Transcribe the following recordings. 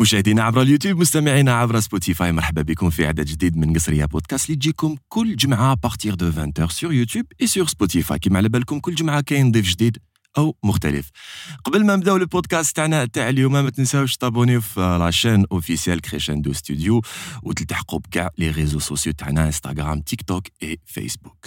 مشاهدينا عبر اليوتيوب مستمعينا عبر سبوتيفاي مرحبا بكم في عدد جديد من قصرية بودكاست اللي تجيكم كل جمعة بارتير دو 20 سور يوتيوب اي سور سبوتيفاي. كيما على بالكم كل جمعة كاين ضيف جديد أو مختلف. قبل ما نبدأو البودكاست تاعنا تاع اليوم ما تنساوش تابونيو في لاشين اوفيسيال كريشندو ستوديو وتلتحقوا بكاع لي ريزو سوسيو تاعنا انستغرام تيك توك اي فيسبوك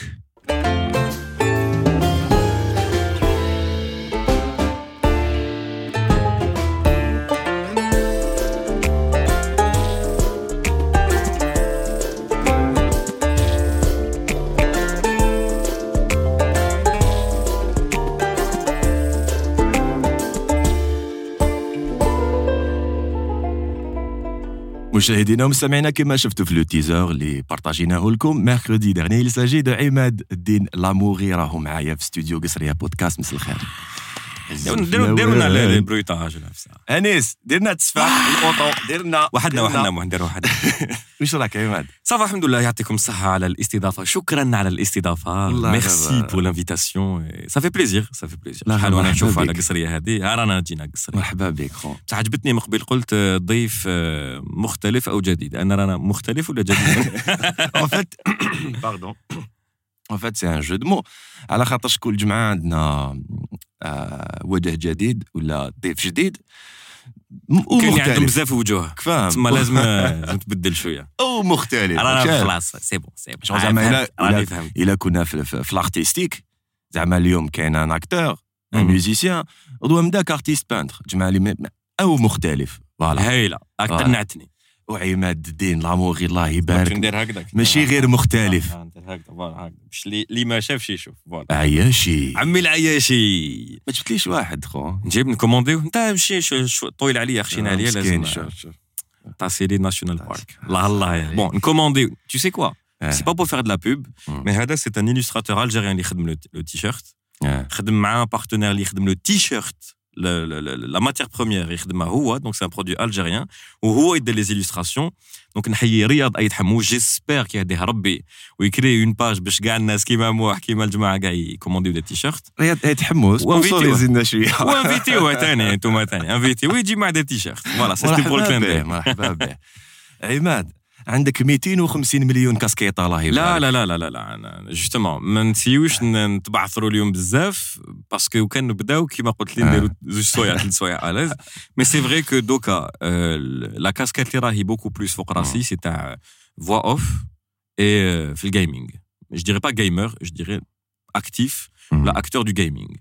مشاهدينا ومستمعينا كما شفتوا في لو تيزر اللي بارطاجيناه لكم ميركودي ديرني il s'agit de عماد الدين لاموغي راهو معايا في استوديو قصرية بودكاست مساء الخير. ديروا ديروا لنا لي برويتاج أنيس ديرنا تسفح الأوطو. ديرنا. وحدنا وحدنا نديروا وحدنا. واش راك عماد؟ صافا الحمد لله. يعطيكم الصحة على الاستضافة. شكرا على الاستضافة. ميرسي بور لانفيتاسيون صافي بليزير صافي بليزير شحال وأنا نشوف على القصرية هذه؟ ها رانا جينا القصرية مرحبا بك خو. بصح عجبتني من قبل قلت ضيف مختلف أو جديد. انا رانا مختلف ولا جديد؟ En fait باردون En fait, c'est un jeu de mots. على خاطرش كل جمعة عندنا؟ آه، وجه جديد ولا ضيف جديد. كاين عندهم بزاف وجوه. فاهم تسمى لازم لازم تبدل شوية. أو مختلف؟ خلاص سي بون سي بون. زعما الا كنا في, في, الارتيستيك زعما اليوم كاين ان اكتور ان. ميوزيسيان غدوه من ذاك ارتيست بانتر جمع لي أو مختلف. فوالا فوالا. قنعتني وعماد الدين لاموغي الله يبارك. ندير هكذاك. ماشي آه، غير آه، مختلف. آه، ندير هكذا فوالا باش اللي ما شافش يشوف عياشي. عمي العياشي. ما جبتليش واحد خو. نجيب نكومونديو. انت ماشي طويل عليا خشينا عليا لازم تاسيلي ناشونال بارك الله الله بون نكومونديو. تو سي كوا سي با بو فير دو لا بوب مي هذا سي ان الستراتور الجيريان اللي خدم لو تي شيرت خدم مع بارتنير اللي يخدم لو تي شيرت تيشيرت لا ماتير بروميير يخدمها هو دونك سي ان برودوي الجيريان وهو يدير لي زيليستراسيون دونك نحيي رياض اي تحمو جيسبر كي يهديه ربي ويكري اون باج باش كاع الناس كيما موح كيما الجماعه كاع يكومونديو دي تيشيرت رياض يتحمس وانفيتيو. سبونسوريزينا شويه وانفيتيو ثاني انتم ثاني انفيتي ويجي مع دي تيشيرت فوالا سيتي بور مرحبا الكلان به داير مرحبا به عماد عندك 250 مليون كاسكيطه الله لا لا لا لا لا لا جوستومون ما نسيوش نتبعثروا اليوم بزاف باسكو كان نبداو كيما قلت لي نديروا زوج سوايع ثلاث سوايع اليز مي سي فري كو دوكا آه، لا كاسكيت اللي راهي بوكو بلوس فوق راسي سي تاع فوا اوف اي في الجيمنج جو ديري با جيمر جو ديري اكتيف ولا اكتور دو جيمنج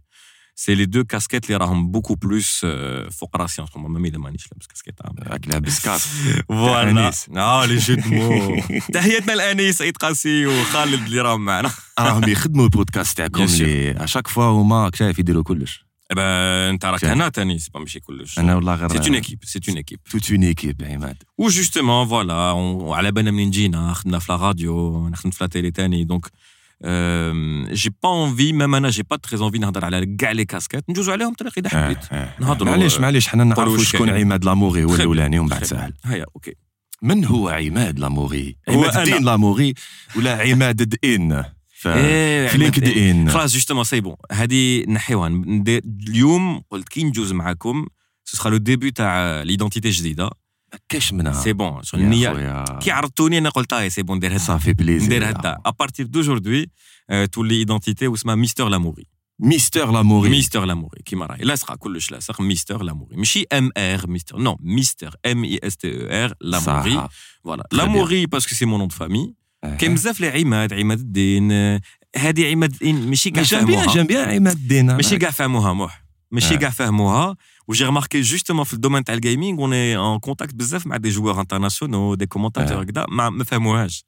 سي لي دو كاسكيت اللي راهم بوكو بلوس فوق راسي ما مامي مانيش لابس كاسكيت راك لابس كاس فوالا. آه لي جو دو مو تحياتنا لانيس سعيد قاسي وخالد اللي راهم معنا راهم يخدموا البودكاست تاعكم. اللي اشاك فوا هما شايف يديروا كلش انت راك. هنا تاني سي با ماشي كلش أنا والله غير سي اون ايكيب سي اون ايكيب توت اون ايكيب عماد و جوستومون فوالا وعلى بالنا منين جينا خدمنا في لا راديو أنا خدمت في لا تيلي تاني دونك جي با انفي ميم أنا جي با تري انفي نهضر على كاع لي كاسكيت ندوزو عليهم طريق اذا حبيت نهضروا. معليش معليش حنا نعرفوا شكون. عماد لاموغي هو. الاولاني ومن بعد. سهل هيا أوكي من هو عماد لاموغي عماد الدين. لاموغي ولا عماد الدين ف- إيه، في لينكد ان خلاص جوستومون سي بون هذه نحيوها اليوم قلت كي ندوز معاكم سو سخا لو ديبي تاع ليدونتيتي جديده كاش منها سي بون شغل يا النيه خويا. كي عرضتوني انا قلت هاي سي بون ندير هاد صافي بليزير ندير هدا ابارتير دوجوردي تولي ايدونتيتي واسمها ميستر لاموري ميستر لاموغي ميستر لاموري كيما راهي لاصقه كلش لاصق ميستر لاموري ماشي ام ار ميستر نو ميستر ام اي اس تي او ار لاموري صح. فوالا Très bien. لاموري باسكو سي مون نون دو فامي آه. كاين بزاف لي عماد عماد الدين آه، هذه عماد الدين ماشي كاع جام بيان فهموها جام بيان عماد الدين ماشي كاع فهموها موح ماشي آه. كاع فهموها وجي رماركي جوستومون في الدومين تاع الجيمنج اون ان كونتاكت بزاف مع دي جوار انترناسيونال دي كومونتاتور آه. هكذا ما ما فهموهاش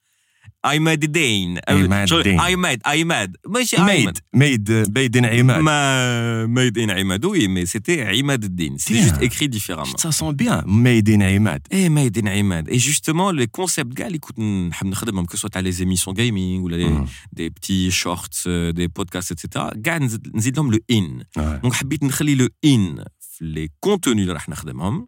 عماد الدين عماد الدين. عماد عماد ماشي عماد ميد ميد بيدن عماد ما ميد ان عماد وي مي سيتي عماد الدين سي Bien. جوست اكري ديفيرامون Ça sent bien ميدين عماد ايه ميد ان عماد اي جوستومون لي كونسيبت كاع اللي كنت نحب نخدمهم كو سوا تاع لي زيميسيون جيمنج ولا لي مم. دي بتي شورتس دي بودكاست اتسيتيرا كاع نزيد نزيد لهم لو ان آه. دونك حبيت نخلي لو ان في لي كونتوني اللي راح نخدمهم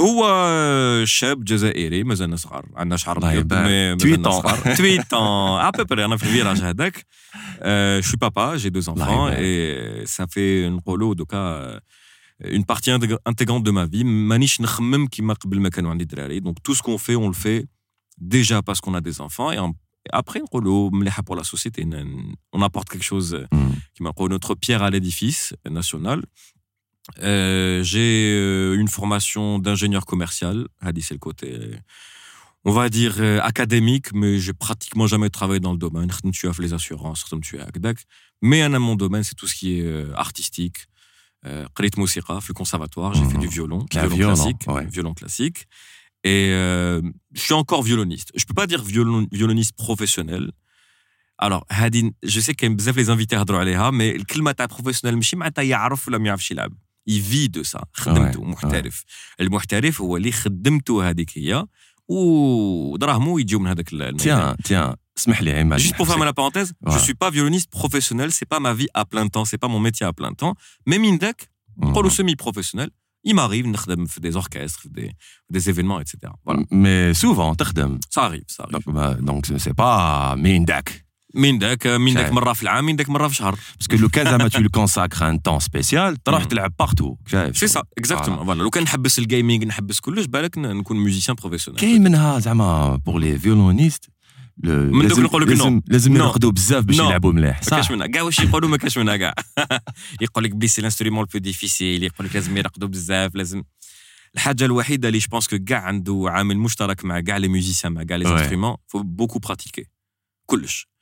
هو شاب جزائري مازالنا صغار عندنا شعر الله ابيض يبارك. مي Tweet مازالنا ans. صغار تويت ا بوبري انا في الفيراج هذاك جو شوي بابا جي دو الله enfants يبارك. et ça fait نقولوا دوكا une partie intég- intégrante de ma vie مانيش نخمم كيما قبل ما كانوا عندي دراري donc tout ce qu'on fait on le fait déjà parce qu'on a des enfants et en- et après نقولوا مليحه pour la société ن- on apporte quelque chose مم. qui m'a notre pierre à l'édifice national. Euh, j'ai euh, une formation d'ingénieur commercial, Hadi c'est le côté, on va dire euh, académique, mais j'ai pratiquement jamais travaillé dans le domaine. Tu as fait les assurances, tu as Akdak. Mais un mon domaine, c'est tout ce qui est artistique. Khalid Moussiraf, le conservatoire, j'ai fait mhm. du ah, violon, violon, classique, violon classique. Et je suis encore violoniste. Je ne peux pas dire violoniste professionnel, alors, Hadine, je sais qu'il y a les invités à mais le climat professionnel, je ne sais pas ما يعرفش يلعب. Il vit de ça. خدمته محترف. المحترف هو اللي خدمته هذيك هي ودراهمو يجيو من هذاك الميدان. تيان تيان اسمح لي عماد Juste pour fermer la parenthèse, je Ouais. suis pas violoniste professionnel, c'est pas ma vie à plein temps, c'est pas mon métier à plein temps. Mais Mindek, Mhm. pour le semi-professionnel, il m'arrive نخدم في des orchestres, des, des événements, etc. Voilà, مي سوفون تخدم ça arrive, ça arrive. دونك ما- دونك سي ميندك Mindek, Mindek شايف. مرة في العام, Mindek مرة في شهر. باسكو لو كان زعما تو كونساكر ان طون سبيسيال تروح. تلعب بارتو شايف C'est ça, exactement. Voilà. لو كان نحبس الجيمنج نحبس كلش بالك نكون musicien professionnel. كاين منها زعما بور لي فيولونيست من دوك نقول لك لازم نو. لازم. يرقدوا بزاف باش. يلعبوا مليح ما كاش صح منها كاع واش يقولوا ما كاش منها كاع يقول لك بلي سي لانسترومون البو ديفيسيل يقول لك لازم يرقدوا بزاف لازم الحاجة الوحيده اللي جو كو كاع عنده عامل مشترك مع كاع لي ميوزيسيان مع كاع لي. انسترومون فو بوكو براتيكي كلش.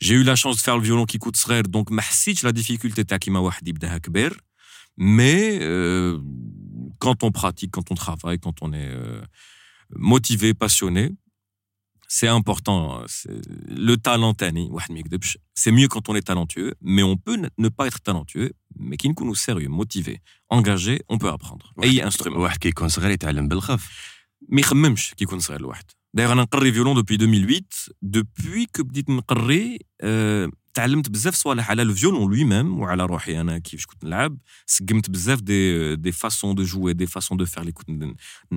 J'ai eu la chance de faire le violon qui coûte cher, donc mahsitch la difficulté ta qui m'a Mais euh, quand on pratique, quand on travaille, quand on est euh, motivé, passionné, c'est important. Le talent, c'est mieux quand on est talentueux, mais on peut ne pas être talentueux, mais qui nous sérieux, motivé, engagé, on peut apprendre. Et instrument. qui داير أنا نقري فيولون دوبي 2008 دوبوي كو بديت نقري آه، تعلمت بزاف صوالح على الفيولون لوي ميم وعلى روحي أنا كيفاش كنت نلعب. سقمت بزاف دي دي فاسون دو جوي دي فاسون دو فير اللي كنت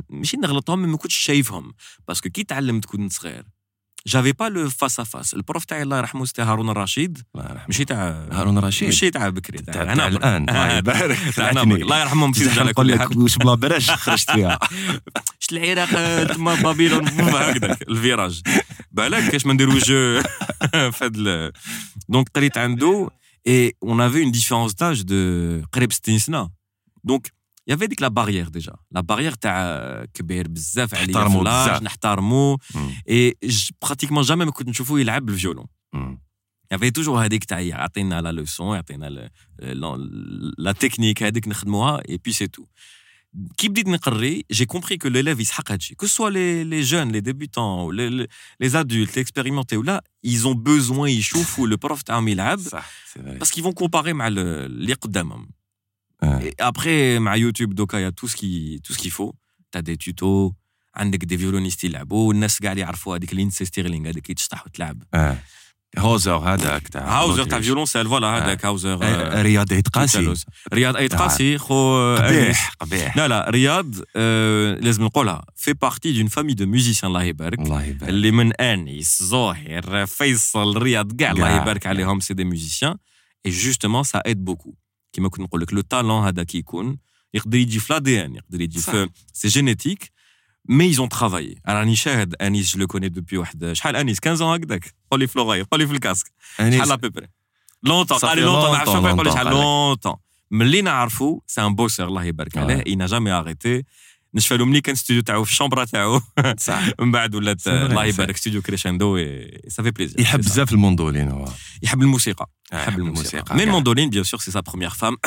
ماشي نغلطهم ما كنتش شايفهم. باسكو كي تعلمت كنت صغير؟ جافي با لو فاس ا فاس البروف تاعي الله يرحمه سيتي هارون الرشيد. ماشي تاع هارون رشيد ماشي تاع بكري. تاع الآن. الله يبارك. الله يرحمهم في نقول لك واش بلا براش خرجت فيها. شت العراق آه، تما بابيلون هكذاك الفيراج بالك كاش ما نديرو جو في هاد ال- دونك قريت عنده et on avait une différence d'âge de قريب 60 سنه دونك il y avait ديك لا بارير ديجا لا بارير تاع كبير بزاف عليا نحترمو في اللاج، بزاف. نحترمو مم. اي براتيكمون جامي ما كنت نشوفو يلعب بالفيولون مم. يافي توجور هذيك تاع يعطينا لا لوسون يعطينا ال- لا تكنيك هذيك نخدموها اي بي سي تو كي بديت نقري جي كومبري كو ليليف يسحق هادشي كو سوا لي لي جون لي ديبيتون لي ادولت لي اكسبيريمونتي ولا ils ont besoin يشوفوا لو بروف تاعهم يلعب صح سي فري باسكو يفون كومباري مع ال- اللي قدامهم آه. Et après مع يوتيوب دوكا يا تو سكي تو سكي فو تا دي توتو عندك دي فيولونيست يلعبوا والناس كاع اللي يعرفوا هذيك لينسي ستيرلينغ هذيك اللي تشطح وتلعب اه هوزر هذاك تاع هاوزر تاع فيولونسيل فوالا هذاك هاوزر رياض عيد قاسي. رياض قاسي خو قبيح قبيح لا لا رياض آه، لازم نقولها في بارتي دون فامي دو ميوزيسيان الله يبارك الله يبارك اللي من انيس زهير فيصل رياض كاع الله. يبارك عليهم سي دي ميوزيسيان اي جوستومون سا ايد بوكو كيما كنت نقول لك لو تالون هذا كي يكون يقدر يجي في لادي ان يقدر يجي. في سي جينيتيك مي ايزون ترافايي أنا راني شاهد انيس جو لو كوني دوبي واحد شحال انيس 15 هكذاك قول لي في لوغاي قول لي في الكاسك شحال ابيبري لونتون قال لونتون longtemps, شوف يقول لي شحال. لونتون ملي نعرفو سي ان بوسر الله يبارك عليه il n'a jamais arrêté. نشفى له ملي كان ستوديو تاعو في الشومبرا تاعو. صح. من بعد ولات الله يبارك ستوديو كريشاندو سافي بليزير يحب بزاف الموندولين هو. يحب الموسيقى. آه، يحب الموسيقى. مي الموندولين بيان سور سي سا بروميير فام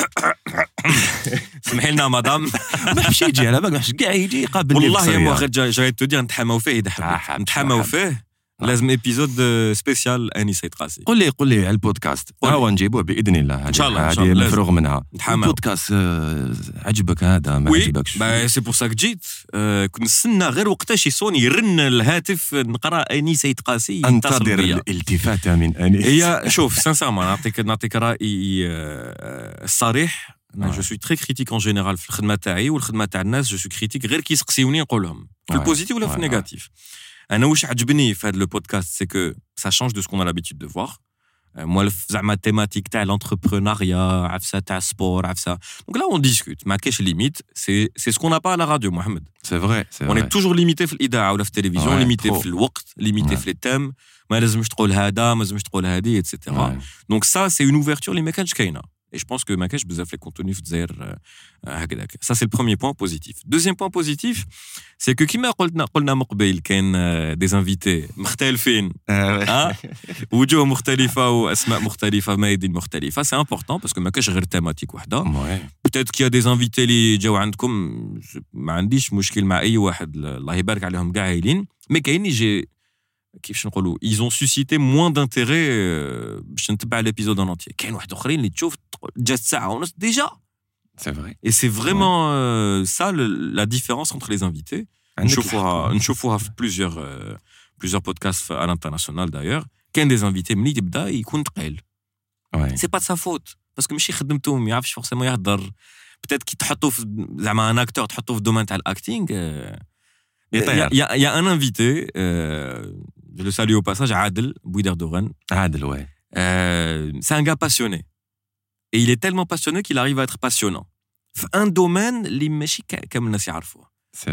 سمحي لنا مدام ما حبش يجي على بالك ما حبش كاع يجي يقابلني والله يا. مو غير جاي تو دير نتحاماو فيه اذا آه، حبيت حب- نتحاماو. فيه. آه. لازم ايبيزود سبيسيال اني سيد قاسي قول لي قول لي على البودكاست. هو نجيبوه بإذن الله. إن شاء الله، هذه. مفروغ منها. نتحاماو. البودكاست آه، عجبك هذا؟ ما وي. عجبكش؟ با سي بور سا جيت. آه، كنت نستنى غير وقتاش يصوني يرن الهاتف نقرأ اني سيد قاسي أنتظر بيا. الالتفات من انيس هي شوف سانسيرمون نعطيك نعطيك رأيي آه، الصريح. جو سوي تري كريتيك اون جينيرال في الخدمة تاعي والخدمة تاع الناس جو سوي كريتيك غير كي يسقسيوني نقول لهم في. البوزيتيف ولا في النيجاتيف انا واش عجبني في هذا البودكاست سي كو سا شانج دو سكون ا لابيتود دو فوار موالف زعما التيماتيك تاع لونتربرونيا عفسه تاع سبور عفسه دونك لا اون ديسكوت ما كاينش ليميت سي سي سكون نا با على راديو محمد سي فري سي اون اي توجور ليميتي في الاذاعه ولا في التلفزيون Ouais, ليميتي trop. في الوقت ليميتي Ouais. في لي تيم ما لازمش تقول هذا ما لازمش تقول هذه اتسيتيرا دونك سا سي اون اوفرتور اللي ما كانش كاينه et je pense que ma cache euh, Ça, c'est le premier point positif. Deuxième point positif, c'est que Kima Kolna Mokbeil, euh, des invités, Mortelfin, ah hein, Oujo Mortalifa ou Asma Mortalifa, Maïdin Mortalifa, c'est important parce que ma cache est thématique. Peut-être qu'il y a des invités, les Jawandkom, Mandish, Mouchkil Maï, Wahad, Allah Ibarak, Alehom Gaïlin, mais Kaini, j'ai ils ont suscité moins d'intérêt euh, باش نتبع ليبيزود ان انتي كاين واحد اخرين اللي تشوف تقول جات ساعه ونص ديجا سي فري et c'est vraiment euh, ça le- la différence entre les invités نشوفوها نشوفوها في plusieurs euh, plusieurs podcasts à l'international d'ailleurs كاين دي انفيتي ملي تبدا يكون ثقيل سي با سا فوت باسكو ماشي خدمته ما يعرفش فورسيمون يهضر بتات كي تحطو في زعما ان اكتور تحطو في الدومين تاع الاكتينغ يطير. Il y, a- il y a un invité, euh, je le salue au passage, Adel Bouiderdogan. Adel, ouais. Euh, c'est un gars passionné. Et il est tellement passionné qu'il arrive à être passionnant. Un domaine, les comme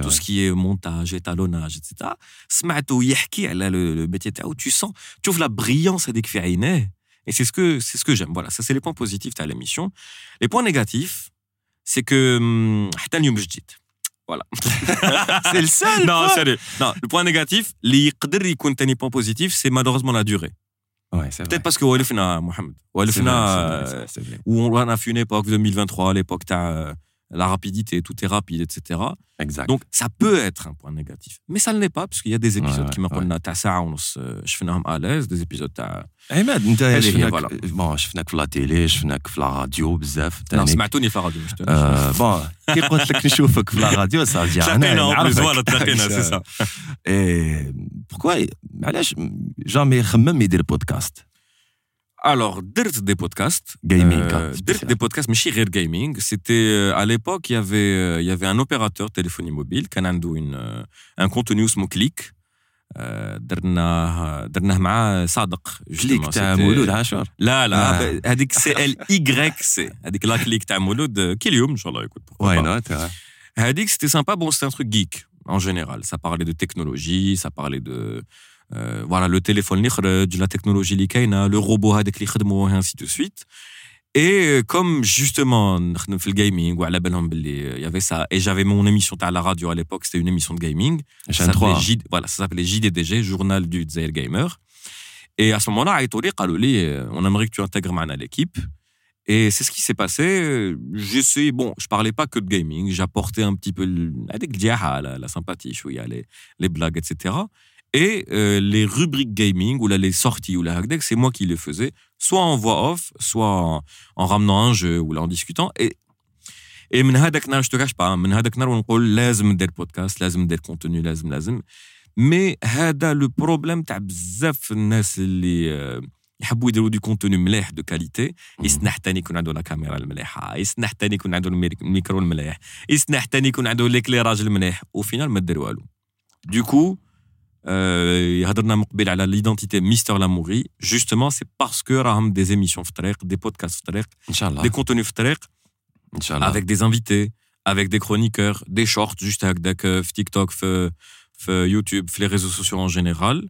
tout ce qui est montage, étalonnage, etc. Smato yahki, le métier où tu sens, tu ouvres la brillance à Dekfirine. Et c'est ce que, c'est ce que j'aime. Voilà, ça, c'est les points positifs de l'émission. Les points négatifs, c'est que, hum, C'est le seul. Non, sérieux. Non, le point négatif, les positifs, c'est malheureusement la durée. Ouais, c'est Peut-être parce que Walifna, Mohamed. Walifna, où on a fait une époque 2023, l'époque, t'as. Euh, la rapidité, tout est rapide, etc. اكزاكت Donc ça peut être un point négatif, mais ça ne l'est pas parce qu'il y a des épisodes Ouais, qui ouais, m'ont تاع ساعة ونص euh, شفناهم à l'aise, des épisodes تاع عماد انت هذه هي، شفناك فوالا. بون شفناك في لا تيلي شفناك في لا راديو بزاف non تاني سمعتوني في الراديو مش تونس. آه، بون كي قلت لك نشوفك في لا راديو صافي تلاقينا en plus, voilà, تلاقينا c'est ça. اي بوركوا علاش جامي خمم يدير بودكاست Alors, درت des podcasts. Gaming, Euh, hein, درت des podcasts, mais chez Rare Gaming. C'était, euh, à l'époque, il y avait, euh, il y avait un opérateur téléphonie mobile, qui a une, euh, un contenu اسمه كليك. Euh, درناه درناه مع صادق كليك justement. تاع C'était- مولود عاشور لا لا آه. هذيك سي ال اي سي هذيك لا كليك تاع مولود كل يوم ان شاء الله يكون pourquoi واي pas. نوت Hadik, c'était sympa. Bon, c'était un truc geek, en général. Ça parlait de technologie, ça parlait de. euh, voilà, le téléphone, li خرج, la technologie, li كاينة, le robot, هذاك اللي خدموا, et ainsi de suite. Et euh, comme justement, نخدم في le gaming, وعلى بالهم باللي il y avait ça, et j'avais mon émission à la radio à l'époque, c'était une émission de gaming. Ça عشان s'appelait 3 J- voilà, ça s'appelait JDDG, Journal du Zaire Gamer. Et à ce moment-là, عيطوا لي قالوا لي, euh, on aimerait que tu intègres معنا l'équipe. Et c'est ce qui s'est passé. J'ai essayé, bon, je parlais pas que de gaming, j'apportais un petit peu le- avec le diaha, la, la sympathie, chouïa, les, les blagues, etc. Et euh, les rubriques gaming, ou là, les sorties, ou la hackdeck, c'est moi qui les faisais, soit en voix off, soit en, en ramenant un jeu, ou là, en discutant. Et et من هذاك النهار je te cache pas من هذاك النهار ونقول لازم ندير بودكاست لازم ندير كونتوني لازم لازم مي هذا لو بروبليم تاع بزاف الناس اللي آه، يحبوا يديروا دي كونتوني مليح دو كاليتي يسنح تاني يكون عنده لا كاميرا المليحه يسنح تاني يكون عنده الميك- الميكرو المليح يسنح تاني يكون عنده ليكليراج المليح وفينال ما دير والو دو كو هضرنا من قبل على ليدونتيتي ميستر لاموري جوستومون سي باسكو راهم دي زيميسيون في الطريق دي بودكاست في الطريق ان شاء الله دي كونتوني في الطريق ان شاء الله avec des invités, avec des chroniqueurs, des shorts juste هكذاك في تيك توك في في يوتيوب في les réseaux sociaux en général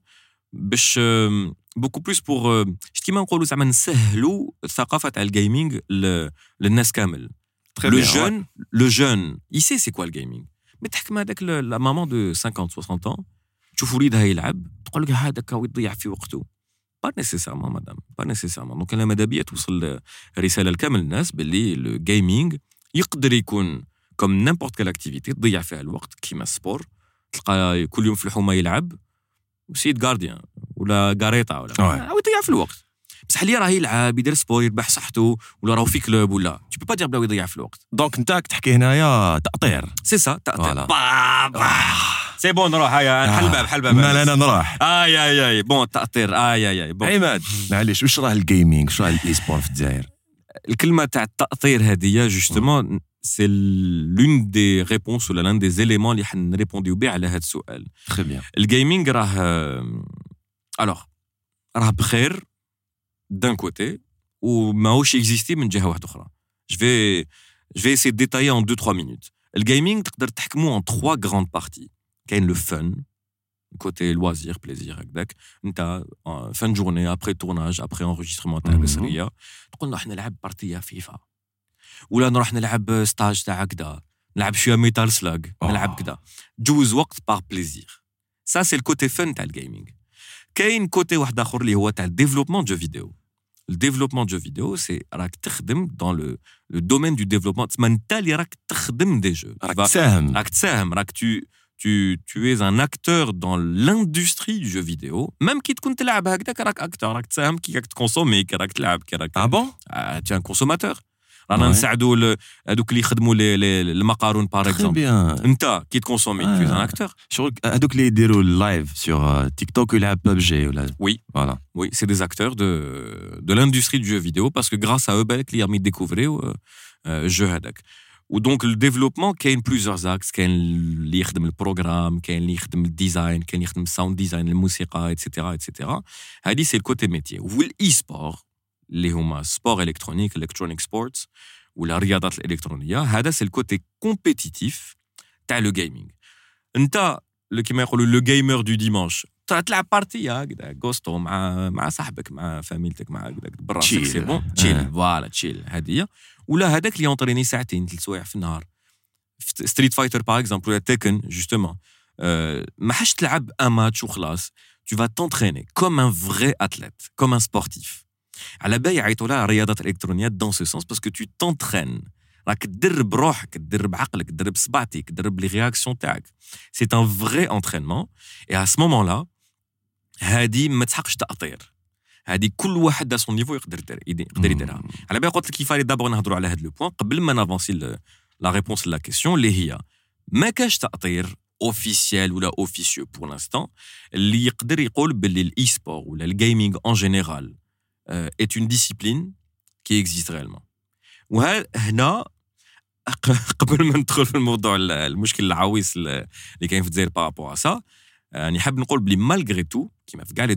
باش آم، beaucoup plus pour آم، شتي كيما نقولوا زعما نسهلوا الثقافه تاع الجيمنج ل- للناس كامل Très le bien, jeune le jeune il sait c'est quoi le gaming مي تحكم هذاك لا مامون دو 50 60 ans تشوف وليدها يلعب تقول لك هذاك يضيع في وقته. با نيسيسيرمون مدام با نيسيسيرمون دونك أنا ماذا بيا توصل رسالة لكامل الناس باللي الجيمنج يقدر يكون كوم نيمبورت كال اكتيفيتي تضيع فيها الوقت كيما السبور. تلقى كل يوم في الحومة يلعب. سيد جارديان ولا كاريتا ولا يضيع في الوقت. بصح اللي راه يلعب يدير سبور يربح صحته ولا راهو في كلوب ولا. تو با دير بلا يضيع في الوقت. دونك انت تحكي هنايا تأطير. سي سا تأطير. سي بون نروح هيا نحل باب حل باب لا انا نروح اي اي اي بون تاطير اي اي اي بون عماد معليش واش راه الجيمنج واش راه الاي سبور في الجزائر الكلمه تاع التاطير هذه جوستومون سي لون دي ريبونس ولا لان دي زيليمون اللي حنريبونديو به على هذا السؤال تري بيان الجيمنج راه الوغ راه بخير d'un côté ou ماهوش اكزيستي من جهه واحده اخرى je vais je vais essayer de détailler en 2 3 minutes الجيمنج تقدر تحكمو en trois grandes parties كاين لو فن كوتي لوازير بليزير هكذاك انت فان جورني ابري تورناج ابري انريجسترمون تاع القصريه تقول نروح نلعب بارتيه فيفا ولا نروح نلعب ستاج تاع هكذا نلعب شويه ميتال سلاج نلعب كذا جوز وقت بار بليزير سا سي الكوتي فن تاع الجيمنج كاين كوتي واحد اخر اللي هو تاع الديفلوبمون جو فيديو le développement de jeux vidéo, c'est dans le, le domaine du développement. des jeux. Tu, tu, tu es un acteur dans l'industrie du jeu vidéo. Même qui te acteur, qui consomme, Ah bon ah, Tu es un consommateur. رانا نساعدوا هذوك اللي يخدموا المقارون باغ اكزومبل انت كي تكونسومي تو ان اكتور شغل هذوك اللي يديروا اللايف سور تيك توك ويلعب ببجي ولا وي فوالا وي سي دي اكتور دو دو لاندستري دو جو فيديو باسكو غراس ا او بالك اللي راهم يديكوفريو الجو هذاك ودونك الديفلوبمون كاين بليزيور زاكس كاين اللي يخدم البروغرام كاين اللي يخدم الديزاين كاين يخدم الساوند ديزاين الموسيقى اتسيتيرا اتسيتيرا هذه سي الكوتي ميتي والاي سبور اللي هما سبور الكترونيك الكترونيك سبورتس ولا الرياضات الالكترونيه هذا سي الكوتي كومبيتيتيف تاع لو جيمنج انت كيما يقولوا لو جيمر دو ديمانش تلعب بارتي هكذا غوستو مع مع صاحبك مع فاميلتك مع هكذاك براسك سي بون تشيل فوالا تشيل هذه ولا هذاك اللي يونطريني ساعتين ثلاث سوايع في النهار. ستريت فايتر باغ اكزومبل ولا تيكن جوستومون ما حاش تلعب ان ماتش وخلاص. Tu vas t'entraîner comme un vrai athlète comme un sportif. على بالي يعيطوا لها الرياضات الالكترونيه دون سو سونس باسكو تو تونترين راك تدرب روحك تدرب عقلك تدرب صبعتك تدرب لي رياكسيون تاعك. ان فري انترينمون اي ا سو مومون لا هادي ما تحقش تأطير. هادي كل واحد دا سون نيفو يقدر يقدر يديرها. على بالي قلت لك كيفاش دابور نهضروا على هذا لو بوين قبل ما نافونسي لا ريبونس لا كيسيون اللي هي ما كاش تأطير اوفيسيال ولا اوفيسيو بور لانستون اللي يقدر يقول باللي الاي سبور ولا الجيمنج ان جينيرال est une discipline qui existe réellement. وهنا قبل ما ندخل في الموضوع المشكل العويص اللي كاين في الجزائر بارابور سا نحب نقول بلي مالغري تو كيما في كاع لي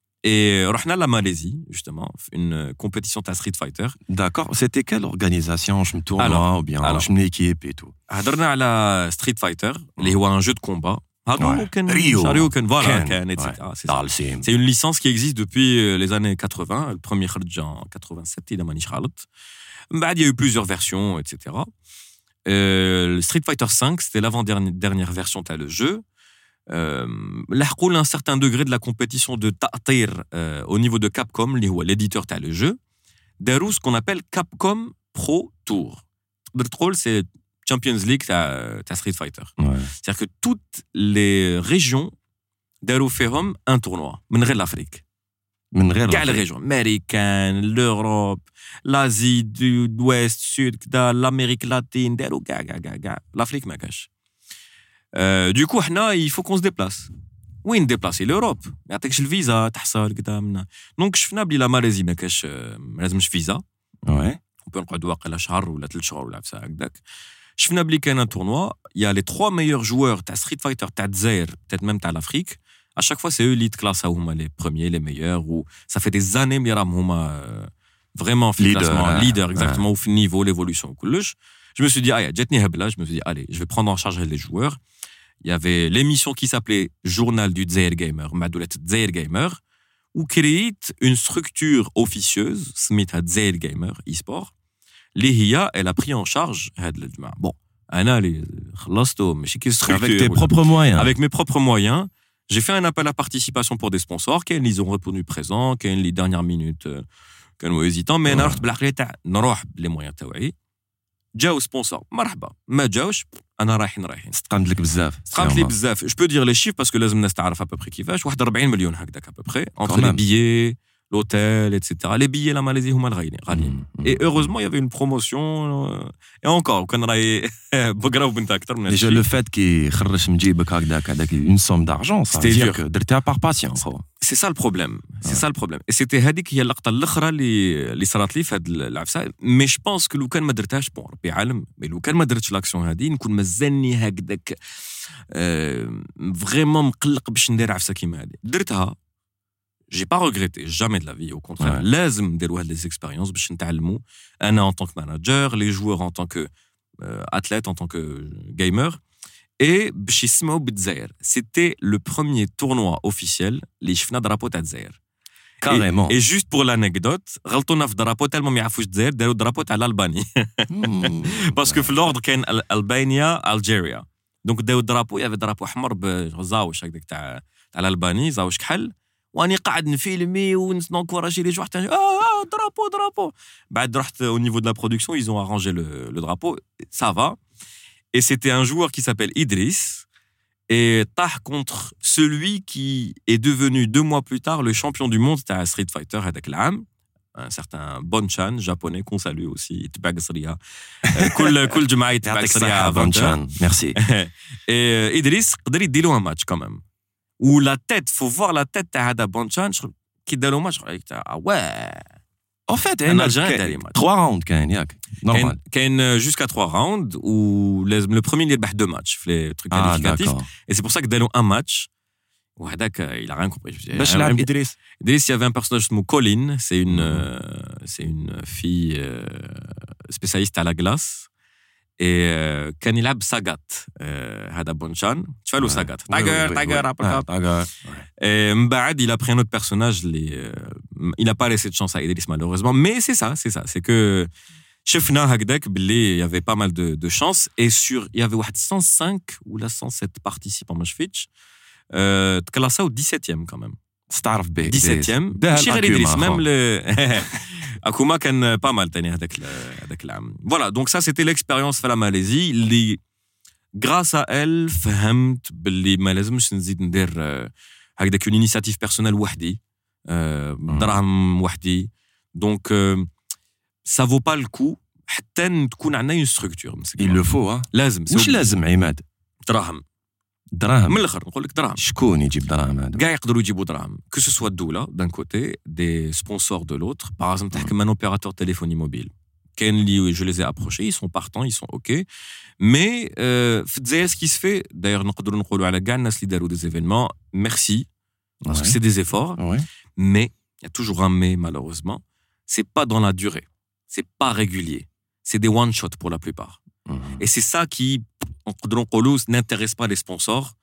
Et euh, on la Malaisie, justement, une euh, compétition de Street Fighter. D'accord. C'était quelle organisation? Je me tourne alors, ou bien je me équipe et tout. On à la Street Fighter, les un jeu de combat. Ah Rio. C'est une licence qui existe depuis euh, les années 80. Le premier en 87, il a bah, Il y a eu plusieurs versions, etc. Street Fighter 5, c'était l'avant-dernière version, tu as le jeu Euh, un certain degré de la compétition de ta'tir euh, au niveau de Capcom, l'éditeur as le jeu. Derou, ce qu'on appelle Capcom Pro Tour. Le troll, c'est Champions League, tu Street Fighter. C'est-à-dire que toutes les régions, Derou fait un tournoi, de l'Afrique. من غير كاع الريجون امريكان لوروب لازي دو ويست سود كدا لامريك لاتين داروا كاع كاع كاع كاع لافريك ما كاش دو كو حنا يفو كون ديبلاس وين ديبلاسي لوروب ما يعطيكش الفيزا تحصل كدا منا دونك شفنا بلي لا ماليزي ما كاش ما لازمش فيزا وي نقعدوا واقيلا شهر ولا ثلاث شهور ولا بساعه هكذاك شفنا بلي كاين ان تورنوا يا لي 3 ميور جوور تاع ستريت فايتر تاع الجزائر بتات ميم تاع لافريك à chaque fois c'est eux lead class هما les premiers les meilleurs ou ça fait des années اللي راهم هما euh, vraiment في Leader, classement ouais, leader ouais. exactement au niveau l'évolution وكلش je me suis dit ah جاتني هبله je me suis dit allez je vais prendre en charge les joueurs il y avait l'émission qui s'appelait Journal du Zaire Gamer, Madoulette Zaire Gamer, où créait une structure officieuse, Smita Zaire Gamer e-sport. Elle a pris en charge. Bon, Anna, les Avec tes propres moyens. Avec mes propres moyens. J'ai fait un appel à participation pour des sponsors. Ken, ils ont répondu présent. Ken, les dernières minutes, euh, Ken, hésitants. Mais les moyens, جاو سبونسور. مرحبا. ما جاوش؟ أنا رايحين رايحين. استقامت لك بزاف. تقامت لي بزاف. جو بو دير لي شيف باسكو لازم الناس تعرف ابوبري كيفاش واحد 40 مليون هكذاك ابوبري انتر لي. بيي لوتيل اتسيتيرا لي بيي لا ماليزي هما الغاليين غاليين Mm, mm. Et heureusement, il y avait une promotion. euh, Et encore, كان راهي بقراو بنت اكثر من Déjà هادشي. le fait qu'il يخرج من جيبك هكذاك هذاك une somme d'argent ça veut C'était dire dur. que درتها par passion خو. سي سا البروبليم سي Ouais. سا البروبليم اي سيتي هذيك هي اللقطه الاخرى اللي اللي صارت لي في هذه العفسه مي جو بونس كو لو كان ما درتهاش بون ربي عالم مي لو كان ما درتش لاكسيون هذه نكون مازالني هكذاك فريمون مقلق باش ندير عفسه كيما هذه درتها جي با ريغريتي جامي دو لا في او كونترير Ouais. لازم نديروا هاد لي اكسبيريونس باش نتعلموا انا ان طونك ماناجر لي جوور ان طونك athlète en tant que gamer et باش يسمعوا بالجزائر سيتي لو بروميير تورنوا اوفيسيال اللي شفنا درابو تاع الجزائر Carrément. Et juste pour l'anecdote, غلطونا في درابو تالمو ما يعرفوش الجزائر داروا درابو تاع الالباني Hmm. باسكو في الاوردر كاين ال- البانيا الجيريا دونك داو درابو يافي درابو احمر بزاوش هكذاك تاع تاع الالباني زاوش كحل واني قاعد نفيلمي ونكوراجي لي جوا حتى اه اه درابو درابو بعد رحت au niveau de la production ils ont arrangé le, le drapeau ça va et c'était un joueur qui s'appelle Idriss et طاح contre celui qui est devenu deux mois plus tard le champion du monde تاع Street Fighter هذاك العام un certain Bonchan japonais qu'on salue aussi يتبع قصريه آه، كل كل جمعه يتبع يعطيك قصريه الصحة à 20 heures. بونشان ميرسي et Idriss قدر يديروا un match quand même où la tête faut voir la tête تاع هذا بونشان شغل كي داروا ماتش اه ouais En fait, Un هنا Algérien كاين- داري match. trois rounds كاين ياك normal. كاين كاين jusqu'à trois rounds où les- le premier il يربح deux matchs في les trucs Ah qualificatifs d'accord. et c'est pour ça que داروا un match وهذاك il a rien compris Je dis, باش ah, لعب ah, إدريس Idriss, il y avait un personnage اسمه Colin, c'est une, Mhm. euh, c'est une fille euh, spécialiste كان يلعب ساغات euh, هذا بونشان تفعلوا Ouais. ساغات Oui, تايجر oui, تايجر oui. ابل Ah, كاب Tiger. Et من بعد il a pris un autre personnage les, euh, il n'a pas laissé de chance à Idriss malheureusement mais c'est ça c'est ça c'est que شفنا هكذاك باللي il y avait pas mal de, de chance et sur il y avait واحد 105 ou la 107 participants ما شفتش euh, تكلاساو 17e quand même تستعرف به 17e ده ماشي غير الأكيوما، ادريس أخو. ميم ل اكوما كان با مال تاني هذاك ال- هذاك العام فوالا دونك سا سيتي ليكسبيريونس في لا ماليزي اللي غراس ا ال فهمت باللي ما لازمش نزيد ندير آه، هكذاك اون انيسياتيف بيرسونيل وحدي آه، بدراهم وحدي دونك سا فو با الكو حتى تكون عندنا اون ستركتور Il le faut ها لازم واش لازم عماد دراهم دراهم من الاخر نقول لك دراهم شكون يجيب دراهم هذا كاع يقدروا يجيبوا دراهم كو سو سوا الدوله دان كوتي دي سبونسور دو لوتر باغ اكزومبل تحكم ان اوبيراتور تليفوني موبيل كاين اللي جو ليزي ابروشي يسون بارتون يسون اوكي مي في الجزائر سكي سفي دايوغ نقدروا نقولوا على كاع الناس اللي داروا دي زيفينمون ميرسي باسكو سي دي ايفورts Ouais. mais il y a toujours un mais malheureusement c'est pas dans la durée c'est pas régulier c'est des one shot pour la plupart Mhm. et c'est ça qui نقدروا نقولوا n'intéresse pas les sponsors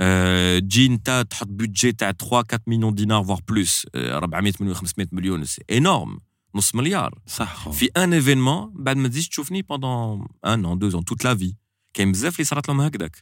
Euh, تجي انت تحط بودجي تاع 3 4 مليون دينار voire plus euh, 400 مليون 500 مليون سي énorme نص مليار صح خو. في ان ايفينمون بعد ما تزيدش تشوفني pendant un an deux ans toute la vie كاين بزاف اللي صارت لهم هكذاك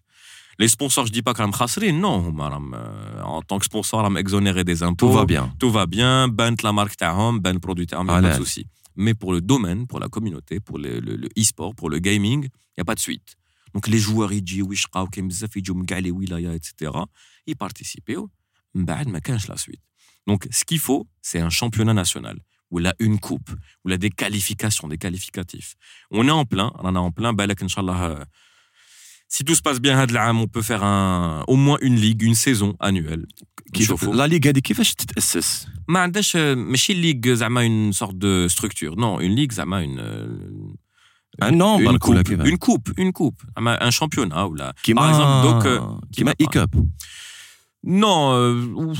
لي سبونسور جو دي با راهم خاسرين نو هما راهم ان طونك سبونسور راهم اكزونيري دي Tout زامبو va bien. tout va bien, ban la marque تاعهم, ban le produit تاعهم, y a pas Voilà. de souci. Mais pour le domaine, pour la communauté, pour le, le, le e-sport, pour le gaming, il n'y a pas de suite. Donc les joueurs يجيو يشقاو كاين بزاف يجيو من كاع لي ولايات etc. يبارتيسيبيو من بعد ما كانش la suite. Donc ce qu'il faut, c'est un championnat national où il a une coupe, où il a des qualifications, des qualificatifs. On est en plein, on en est en plein, بالك ان شاء الله si tout se passe bien هذا العام, on peut faire un, au moins une ligue, une saison annuelle. كيف نشوفوا. لا ليغ هذه كيفاش تتاسس ما عندهاش ماشي ليغ زعما اون سورت دو ستركتور نو اون ليغ زعما اون ان نومبر اون كلها كوب كيفاش اون كوب اون كوب زعما ان شامبيونا ولا كيما باغ اكزومبل دوك كيما اي كاب Non, Non, euh,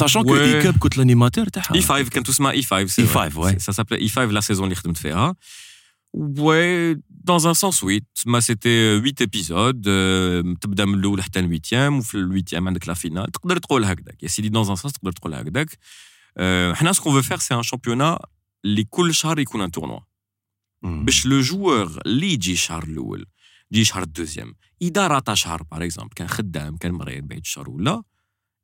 Sachant que Ouais. E-Cup contre l'animateur, t'as- E5 كان اسمها E5 c'est vrai. E5, ouais. ça s'appelait E5 la saison اللي خدمت فيها ouais dans un sens oui ما c'était 8 épisodes euh, تبدا من الاول حتى الويتيام وفي الويتيام عندك لا فينال تقدر تقول هكذاك يا سيدي dans un sens تقدر تقول هكذاك Euh, حنا ce qu'on veut faire c'est un championnat اللي كل شهر يكون un tournoi مم. باش لو جوور اللي يجي الشهر الاول يجي الشهر الدوزيام اذا راتا شهر باغ اكزومبل كان خدام كان مريض بعيد الشهر ولا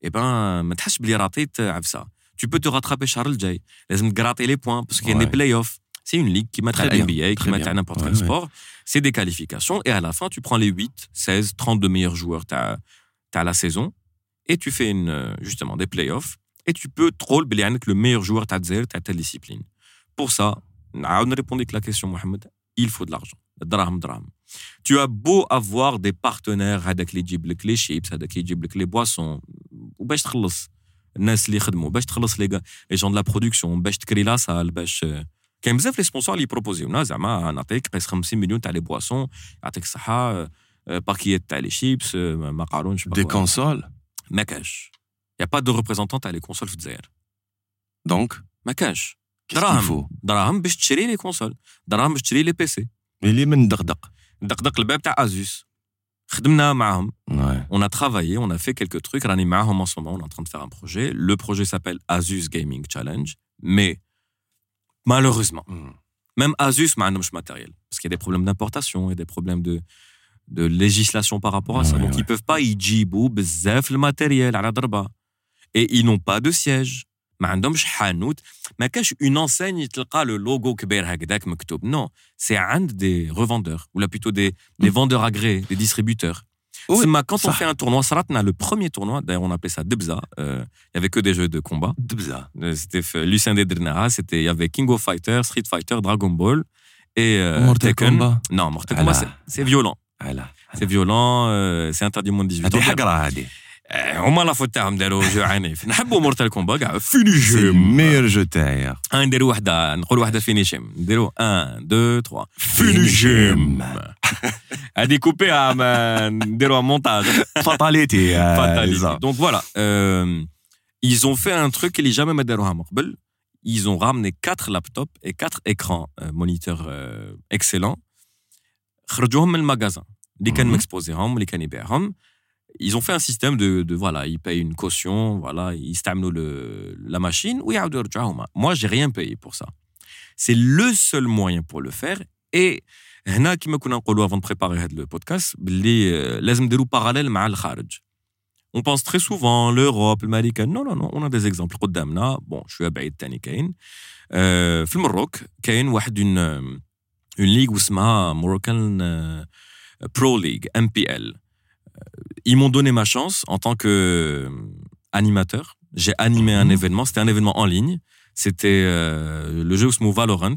اي بان ما تحسش بلي راتيت عفسه tu peux te rattraper الشهر الجاي لازم تقراطي لي بوان باسكو كاين دي Ouais. بلاي اوف سي اون ليغ كيما تاع Très bien, الان بي اي très كيما bien. تاع n'importe Ouais, quel ouais. sport c'est des qualifications et à la fin tu prends les 8 16 32 meilleurs joueurs تاع تاع la saison et tu fais une euh, justement des playoffs et tu peux troll بلي عندك le meilleur joueur تاع الجزائر تاع telle discipline pour ça نعاود نريبوندي la question محمد il faut de l'argent الدراهم دراهم tu as beau avoir des partenaires هذاك اللي يجيب لك لي شيبس هذاك اللي يجيب لك لي بواسون وباش تخلص الناس اللي يخدموا باش تخلص لي لي جون لا برودكسيون باش تكري لا سال باش كاين بزاف لي سبونسور اللي يبروبوزيونا زعما نعطيك قيس 50 مليون تاع لي بواسون يعطيك الصحه آه، باكيات تاع لي شيبس آه، ما قارونش Des consoles. ما كاش يا با دو ريبريزونتون تاع لي كونسول في الجزائر Donc, ما كاش qu'est-ce qu'il دراهم faut دراهم باش تشري لي كونسول دراهم باش تشري لي بي سي اللي من دغدغ. دقدق الباب تاع ازوس خدمنا معاهم Ouais. on a travaillé, on a fait quelques trucs. راني معاهم en ce moment, on est en train de faire un projet. Le projet s'appelle Asus Gaming Challenge. Mais malheureusement, مم. même Asus ما عندهمش matériel. Parce qu'il y a des problèmes d'importation et des problèmes de, de législation par rapport à ça. Ouais, Donc ouais. ils peuvent pas يجيبوا بزاف الماتيريال على ضربة. Et ils n'ont pas de siège. ما عندهمش حانوت ما كاش une enseigne تلقى le logo كبير هكذاك مكتوب. Non, c'est عند des revendeurs ou là plutôt des, des vendeurs agréés, des distributeurs. Oui, Seulement, quand on ça. fait un tournoi, Saratna, le premier tournoi, d'ailleurs on appelait ça Debza, euh, il y avait que des jeux de combat. دبزة. Euh, C'était fait- Lucien Dedrena, c'était, il y avait King of Fighter, Street Fighter, Dragon Ball et euh, Mortal Tekken. Kombat. Non, Mortal Ah Kombat, là. c'est- c'est violent. Voilà. C'est violent, euh, c'est interdit moins de 18 هذه ans. حقرة هذه. Euh, هما لا فوت تاعهم داروا جو عنيف نحبوا مورتال كومبا كاع C'est le فينيشيم meilleur jeu تاعي. نديروا وحده نقولوا وحده فينيشيم نديروا 1 2 3 فينيشيم. هذه كوبيها ما نديروها مونتاج Fatality. euh, Fatality. ça. Donc voilà, euh, ils ont fait un truc اللي jamais ما داروها من قبل. Ils ont ramené quatre laptops et quatre écrans euh, moniteurs euh, excellents. خرجوهم من المغازان اللي كان Mhm. مكسبوزيهم اللي كان يبيعهم. Ils ont fait un système de, de voilà, ils payent une caution, voilà, ils استعملوا le, la machine ويعاودوا يرجعوها. Moi, j'ai rien payé pour ça. C'est le seul moyen pour le faire et هنا كما كنا نقولوا avant de préparer هذا البودكاست باللي آه، لازم نديروا باراليل مع الخارج. On pense très souvent l'Europe, l'Amérique. Non, non, non, on a des exemples قدامنا. Bon, je suis بعيد تاني كاين. آه، في المروك كاين واحد une آه، une ligue اسمها Moroccan euh, Pro League, MPL. ils m'ont donné ma chance en tant que euh, animateur. J'ai animé un mhm. événement. C'était un événement en ligne. C'était euh, le jeu où se Valorant.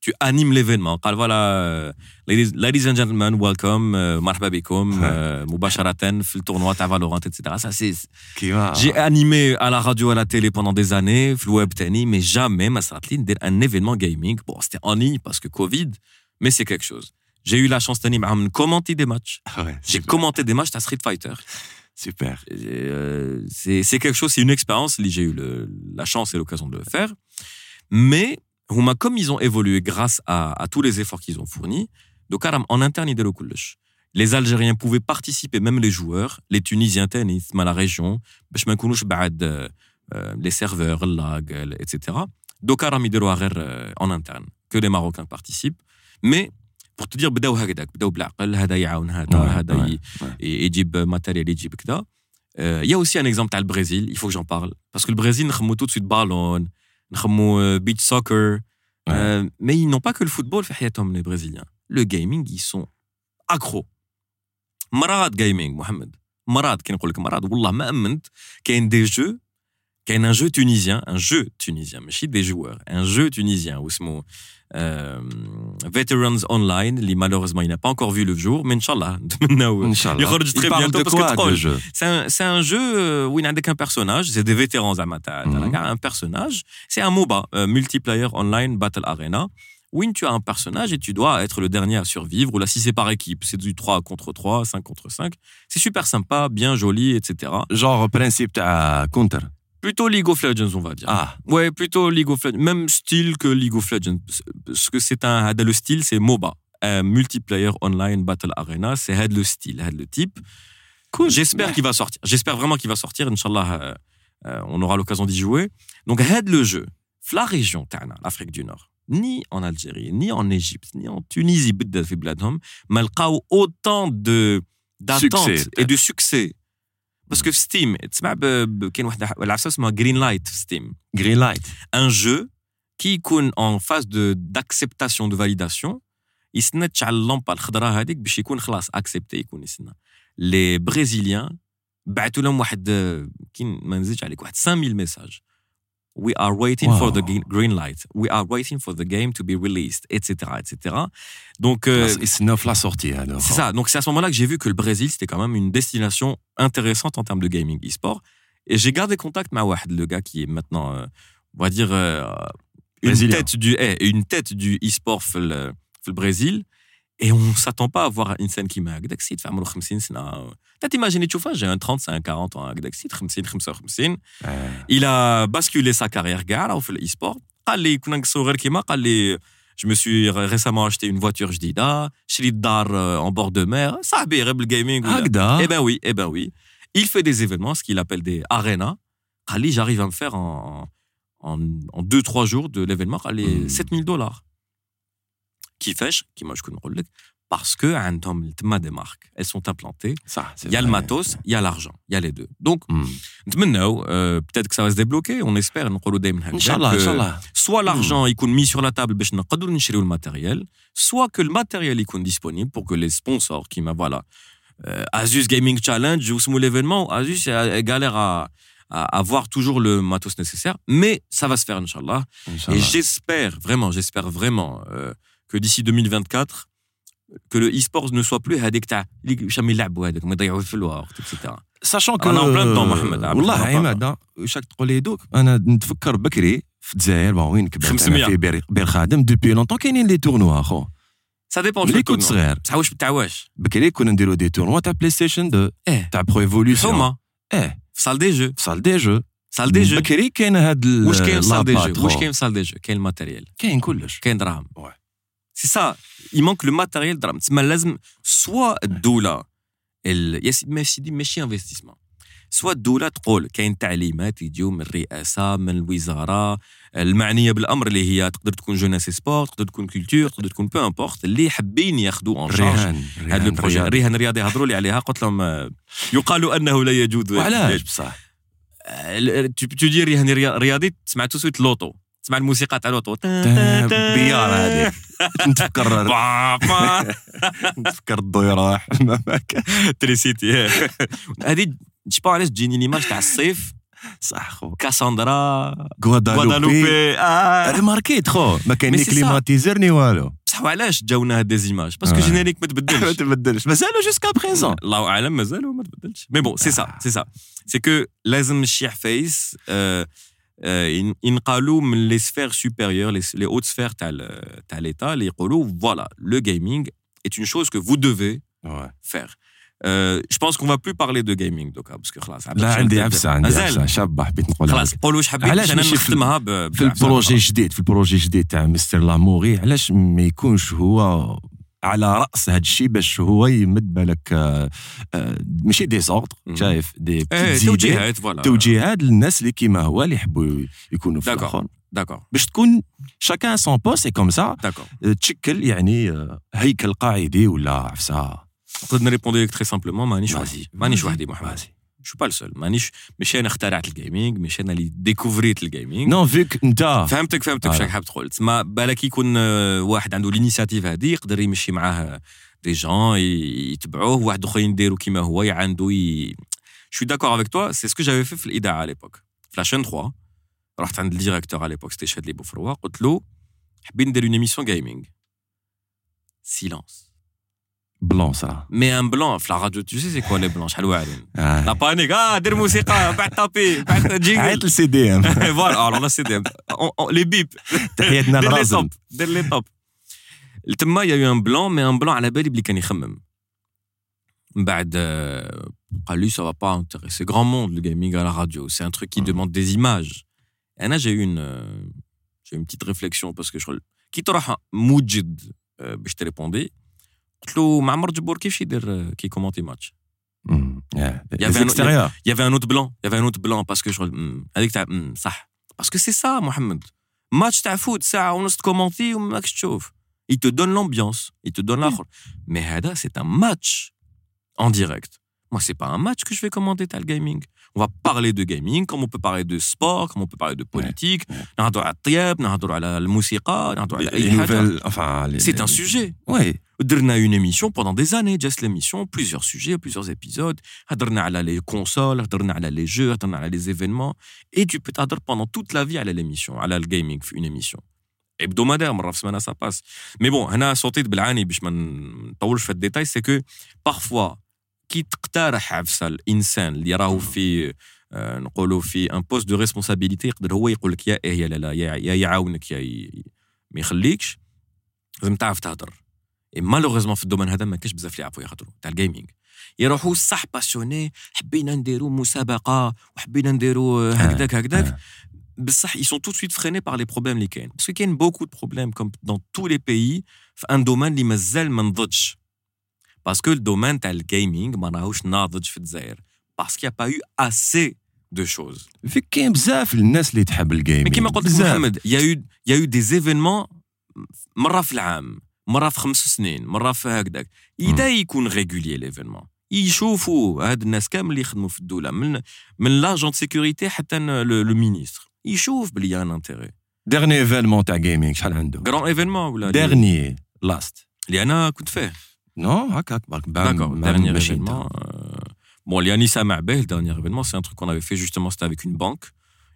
Tu animes l'événement. Voilà, euh, ladies, and gentlemen, welcome, marhaba bikum, mubasharatan, le tournoi, ta Valorant, etc. Ça, c'est. Hein. J'ai animé à la radio, à la télé pendant des années, le web tennis, mais jamais, ma un événement gaming. Bon, c'était en ligne parce que Covid, mais c'est quelque chose. J'ai eu la chance de commenter des matchs. Ah j'ai commenté des matchs à Street Fighter. Super. Euh, c'est quelque chose, c'est une expérience. J'ai eu la chance et l'occasion de le faire. Mais comme ils ont évolué grâce à, tous les efforts qu'ils ont fournis, donc en interne, ils les Algériens pouvaient participer, même les joueurs, les Tunisiens tennis, mais la région, euh, euh, les serveurs, la gueule, etc. Donc, en interne, que les Marocains participent. Mais dire بداو هكذاك بداو بالعقل هذا يعاون هذا هذا يجيب matériel يجيب كذا Euh, Il y a aussi un exemple تاع البرازيل il faut que j'en parle parce que le Brésil نخمو tout de suite ballon نخمو euh, beach soccer. Euh, mais ils n'ont pas que le football في حياتهم les Brésiliens le gaming ils sont accros مرات gaming محمد مرات كي نقول لك مرات والله ما امنت كاين des jeux كاين un jeu tunisien un jeu tunisien ماشي des joueurs un jeu tunisien واسمه Euh, Veterans Online. Lui, malheureusement, il n'a pas encore vu le jour, mais Inch'Allah, euh, il rentre très bientôt de quoi, parce que c'est un, jeu euh, où il n'y a qu'un personnage, c'est des vétérans à mm-hmm. Un personnage, c'est un MOBA, Multiplayer Online Battle Arena. où tu as un personnage et tu dois être le dernier à survivre, ou là, si c'est par équipe, c'est du 3 contre 3, 5 contre 5. C'est super sympa, bien joli, etc. Genre principe à Counter. Plutôt League of Legends, on va dire. Ah. Ouais, plutôt League of Legends. Même style que League of Legends. Parce que c'est un. Le style, c'est MOBA. Multiplayer Online Battle Arena. C'est head le style, head le type. Cool. J'espère qu'il va sortir. J'espère vraiment qu'il va sortir. Inch'Allah, euh, euh, on aura l'occasion d'y jouer. Donc, head le jeu. La région, l'Afrique du Nord. Ni en Algérie, ni en Égypte, ni en Tunisie, mais autant de d'attentes et de succès باسكو في ستيم تسمع كاين واحد العصا اسمها جرين لايت في ستيم جرين لايت ان جو كي يكون اون فاز دو داكسبتاسيون دو فاليداسيون يستنى على اللمبه الخضراء هذيك باش يكون خلاص اكسبتي يكون يستنى لي بريزيليان بعثوا لهم واحد كي ما نزيدش عليك واحد 5000 ميساج We are waiting wow. for the green light. We are waiting for the game to be released, etc., etc. Donc euh, c'est neuf la sortie hein, alors. C'est ça. Donc c'est à ce moment-là que j'ai vu que le Brésil c'était quand même une destination intéressante en termes de gaming e-sport. Et j'ai gardé contact avec le gars qui est maintenant, euh, on va dire euh, une tête du, eh, une tête du e-sport le Brésil. Et on ne s'attend pas à voir une scène qui m'a agdaxit. T'imagines, tu vois, j'ai un 35, un 40 ans agdaxit, 55, Il a basculé sa carrière gare au e-sport. Allez, je me suis récemment acheté une voiture jdida, chez dar euh, en bord de mer, ça le gaming. Agda. Eh ben oui, eh ben oui. Il fait des événements, ce qu'il appelle des arenas. Ali, j'arrive à me faire en 2-3 en, en jours de l'événement, allez, hmm. 7000 dollars Qui fait, qui moi je connais le parce que عندهم تما des marques, elles sont implantées. صح c'est Il y a le vrai. matos, il y a l'argent, il y a les deux. Donc, مم. نتمناو, euh, peut-être que ça va se débloquer, on espère, نقولوا دايما هكذا ان شاء الله ان que شاء الله soit l'argent يكون mis sur la table باش نقدروا نشريو الماتيريال soit que le matériel يكون disponible pour que les sponsors qui m'a voilà euh, Asus Gaming Challenge ou ce l'événement Asus euh, galère à, à avoir toujours le matos nécessaire mais ça va se faire inchallah ان شاء et الله j'espère vraiment j'espère vraiment euh, que d'ici 2024 que le e-sport ne soit plus هذيك تاع اللي باش يلعبوا هذاك ما يضيعوا في الوقت etc ساشون كو أنا en plein dedans، محمد. عم والله نحن عماد واش راك تقول لي دوك انا نتفكر بكري في الجزائر بون وين كبرت 500. أنا في بير بير خادم دوبي لونتون كاينين لي تورنوا اخو ça dépend ملي كنت صغير بصح واش بتاع واش بكري كنا نديرو دي تورنوا تاع بلاي ستيشن 2 ايه تاع برو ايفولوسيون هما ايه في صال دي جو في صال دي جو صال دي جو بكري كاين هاد ال- واش كاين في صال دي جو لابات، واش خو. كاين في صال دي جو كاين الماتيريال كاين كلش كاين دراهم Ouais. سي سا il manque le matériel دراهم تسمى لازم سوا الدولة ال... يا سيدي ما سيدي ماشي انفستيسمون سوا الدولة تقول كاين تعليمات يجيو من الرئاسه من الوزاره المعنيه بالامر اللي هي تقدر تكون جوناس سبور تقدر تكون كولتور تقدر تكون بو امبورت اللي حابين ياخذوا اون شارج هذا البروجي رياضي. الرهان الرياضي هضروا لي عليها قلت لهم يقال انه لا يجوز وعلاش بصح رهان ريا- رياضي تسمع تو سويت لوطو تسمع الموسيقى تاع لوطو بيار هذيك نتفكر. نتفكر الضيره تريسيتي هذه جو علاش تجيني ليماج تاع الصيف؟ صح خو كاساندرا غوادالوبي. آه. ريماركيت خو. ما كاين سا. كليماتيزر ني والو. بصح وعلاش جاونا هاد ديزيماج باسكو Ouais. جينيريك ما ما تبدلش. تبدلش مازالو جوسكا بريزون الله أعلم مازالوا ما تبدلش. مي بون سي سا سي سا سي كو لازم الشيح فايس آه، آه، ين- ينقالوا من لي سفير سوبيريور لي اوت سفير تاع ال- تاع ليتا اللي يقولوا فوالا لو جيمنج est une chose que vous devez faire. Euh, je pense qu'on va plus parler de gaming دوكا باسكو خلاص لا عندي عفسه عندي مازال. عفسه شابه حبيت نقول خلاص قولوا واش حبيت علاش باش انا ماشي في- نختمها ب- في بعفسة البروجي خلاص. جديد في البروجي جديد تاع مستر لاموغي علاش ما يكونش هو على رأس هذا الشيء باش هو يمد بالك آه، آه، ماشي دي زوردر مم. شايف؟ دي إيه توجيهات فوالا توجيهات للناس اللي كيما هو اللي يحبوا يكونوا في. الآخر داكور باش تكون شاكان سون بوست كوم سا تشكل يعني آه، هيكل قاعدي ولا عفسة. نقدر نريبوندي لك تري سامبلومون مانيش. وحدي. مانيش وحدي محمد. شو با السول مانيش ماشي أنا اخترعت الجيمنج ماشي أنا اللي ديكوفريت الجيمنج نو فيك انت فهمتك فهمتك آه. شاك حاب تقول تسمى بالك يكون واحد عنده الانيسياتيف هذه يقدر يمشي معاه دي جون يتبعوه واحد اخرين يديروا كيما هو يعندوا ي... شو داكور افيك توا سي سكو جافي في في الاذاعه على ليبوك في لا شين 3 رحت عند الديريكتور على ليبوك سيتي شاد لي بوفروا قلت له حابين نديروا اون ايميسيون جيمنج سيلونس بلون صرا مي ان بلون في لا راديو تو سي سي كوا لي بلون شحال واعرين لا آه. بانيك اه دير موسيقى بعد طابي بعد جينجل عيط لسي دي ام فوالا الوغ لا سي دي لي بيب تحياتنا دير لي لرازم توب دير لي توب تما يا يو ان بلان مي ان بلان على بالي بلي كان يخمم من بعد آه، قال لي ça va pas intéresser grand monde le gaming à la radio c'est un truc qui Mhm. demande des images انا j'ai eu une euh, j'ai eu une petite réflexion parce que je كي تروح موجد آه، باش تريبوندي قلت له معمر جبور كيفاش يدير آه، كي كومونتي ماتش Mm. Yeah. Il y Les avait un- extérieurs. il y avait un autre blanc il y avait un autre blanc parce que je hmm, هذيك تاع hmm, صح parce que c'est ça محمد ماتش تاع فوت ساعه ونص تكومونتي وماكش تشوف il te donne l'ambiance il te donne l'akhر mais هذا c'est un match en direct moi c'est pas un match que je vais commenter تاع gaming on va parler de gaming comme on peut parler de sport comme on peut parler de politique نهضروا على الطياب نهضروا على الموسيقى نهضروا على Les اي حاجه nouvelles. Enfin, les- c'est les- un sujet Ouais. درنا une émission pendant des années just l'émission plusieurs sujets plusieurs épisodes هضرنا على les consoles هضرنا على les jeux هضرنا على les événements et tu peux t'adore pendant toute la vie على l'émission على الجيمنج في une émission hebdomadaire مرة في السمانة ça passe mais bon هنا صوتيت بالعاني باش ما نطولش في الديتاي سي كو parfois كي تقترح عفسه الإنسان اللي راهو في آه، نقولوا في ان بوست دو ريسبونسابيلتي يقدر هو يقول لك يا إيه يا لا لا يا يعاونك يا ما يخليكش. لازم تعرف تهضر. مالوغيزمون في الدومين هذا ما كاش بزاف اللي يعرفوا يهضروا تاع الجيمنج يروحوا صح باسيوني حبينا نديروا مسابقة وحبينا نديروا هكذاك هكذاك. آه. بصح ils sont tout de suite freinés par les problèmes اللي كاين que كاين beaucoup de problèmes comme dans tous les pays في ان دومين اللي مازال ما نضجش باسكو الدومين تاع الجيمنج ما راهوش ناضج في الجزائر باسكو با يو اسي دو شوز فيك كاين بزاف الناس اللي تحب الجيمنج كيما قلت لك. محمد يا يو يا يو دي زيفينمون مره في العام مره في خمس سنين مره في هكذاك اذا يكون ريغولي ليفينمون يشوفوا هاد الناس كامل اللي يخدموا في الدولة من من لاجون سيكوريتي حتى لو مينيستر يشوف بلي ان انتيري ديرني ايفينمون تاع جيمنج شحال عنده غران ايفينمون ولا ديرني لاست اللي أنا كنت فيه نو هكاك برك بام- D'accord, بام dernier ماشي événement. انت. euh, Bon, Liani Samarbeh, le dernier événement, c'est un truc qu'on avait fait justement, c'était avec une banque.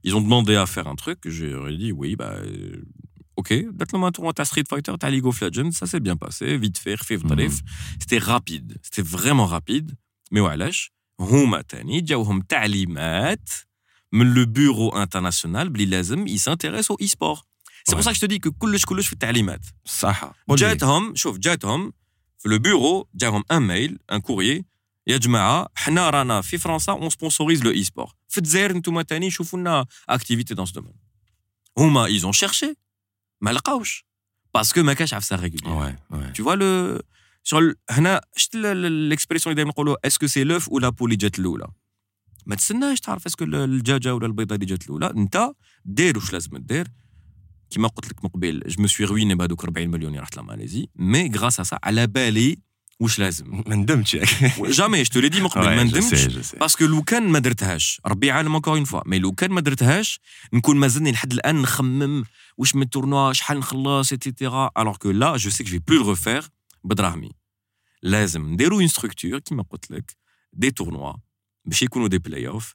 Ils ont demandé à faire un truc, j'ai dit oui, bah, euh, ok, date-le un tournoi à Street Fighter, à League of Legends, ça s'est bien passé, vite fait, refait, Mhm. C'était rapide, c'était vraiment rapide. Mais وعلاش هما تاني جاوهم تعليمات من le bureau international بلي لازم يسانتيريس au e-sport. C'est pour Ouais. ça que je te dis que كلش كلش في التعليمات. صح قول لي. جاتهم شوف جاتهم في لو بيرو جاهم ان ميل ان كوريي يا جماعه حنا رانا في فرنسا اون سبونسوريز لو اي سبور في الجزائر انتم تاني شوفوا لنا اكتيفيتي دون سو دومين هما ايزون شيرشي ما لقاوش باسكو ما كاش عفسه ريغولي Ouais, ouais. tu vois le sur ال- هنا شفت الاكسبريسيون اللي دايما نقولوا اسكو سي لوف ولا بول اللي جات الاولى ما تستناش تعرف اسكو الدجاجه ولا البيضه اللي جات الاولى انت دير واش لازم دير كيما قلت لك من قبل جو مو سوي رويني بهذوك 40 مليون اللي رحت لماليزي مي غراس سا على بالي واش لازم. ما ندمتش. جامي جو لي دي من قبل ما ندمتش. باسكو لو كان ما درتهاش ربي عالم اونكور اون فوا مي لو كان ما درتهاش نكون مازلني لحد الآن نخمم واش من التورنوا شحال نخلص ايتترا الوغ كو لا جو سي كو في بلو ريفير بدراهمي. لازم نديرو اون ستركتور كيما قلت لك دي تورنوا باش يكونوا دي بلاي اوف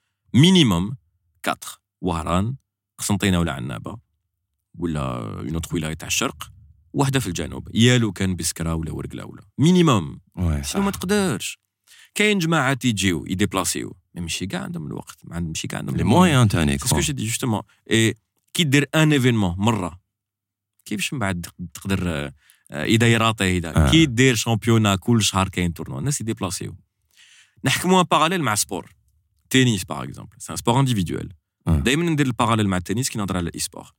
مينيموم 4 وهران قسنطينه ولا عنابة ولا اون اوتر ولايه تاع الشرق واحدة في الجنوب يا لو كان بسكرا ولا ورقله ولا مينيموم شنو ما صح تقدرش. كاين جماعة تيجيو يديبلاسيو ماشي كاع عندهم الوقت ما عندهم ماشي كاع عندهم لي مويان تاني سكو جي دي جوستومون اي كي دير ان ايفينمون مرة. كيفاش من بعد تقدر آه، إذا يراطي إذا آه. كي دير شامبيونا كل شهر كاين تورنوا. الناس يديبلاسيو. نحكموا ان باراليل مع سبور تنس باغ اكزومبل سي ان سبور انديفيدوال آه. دائما ندير الباراليل مع التنس كي نهضر على الاي سبور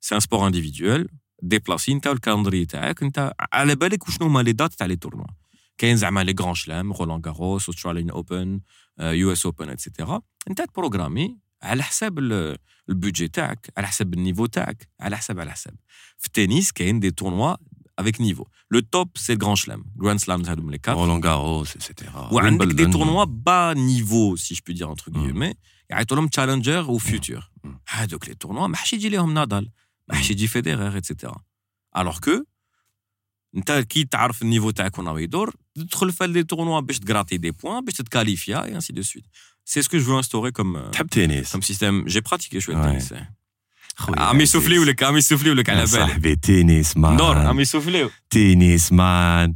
سي ان سبور انديفيدوال ديبلاسي انت والكالندري تاعك انت على بالك وشنو هما لي دات تاع لي تورنوا كاين زعما لي غران شلام رولان غاروس اوستراليان اوبن يو اس اوبن اتسيتيرا انت تبروغرامي على حساب ال- البودجي تاعك على حساب النيفو تاعك على حساب على حساب في التنس كاين دي تورنوا افيك نيفو لو توب سي الغران شلام جراند سلامز هادو من لي كات رولان غاروس ايتترا وعندك دي تورنوا با نيفو سي جو بو دير انتر مم. غيومي يعيطوا لهم تشالنجر وفيوتور مم. هادوك لي تورنوا ما حش يجي لهم نادال ما حش يجي فيديرر اتسيتيرا الوغ كو انت كي تعرف النيفو تاعك وين راه يدور تدخل في دي تورنوا باش تغراتي دي بوان باش تتكاليفيا اي انسي دو سويت سي سكو جو انستوري كوم تحب تنس كوم سيستيم جي براتيكي شويه Ouais. التنس عم يسوفليو لك عم يسوفليو لك على بالي صاحبي تنس مان دور عم يسوفليو تنس مان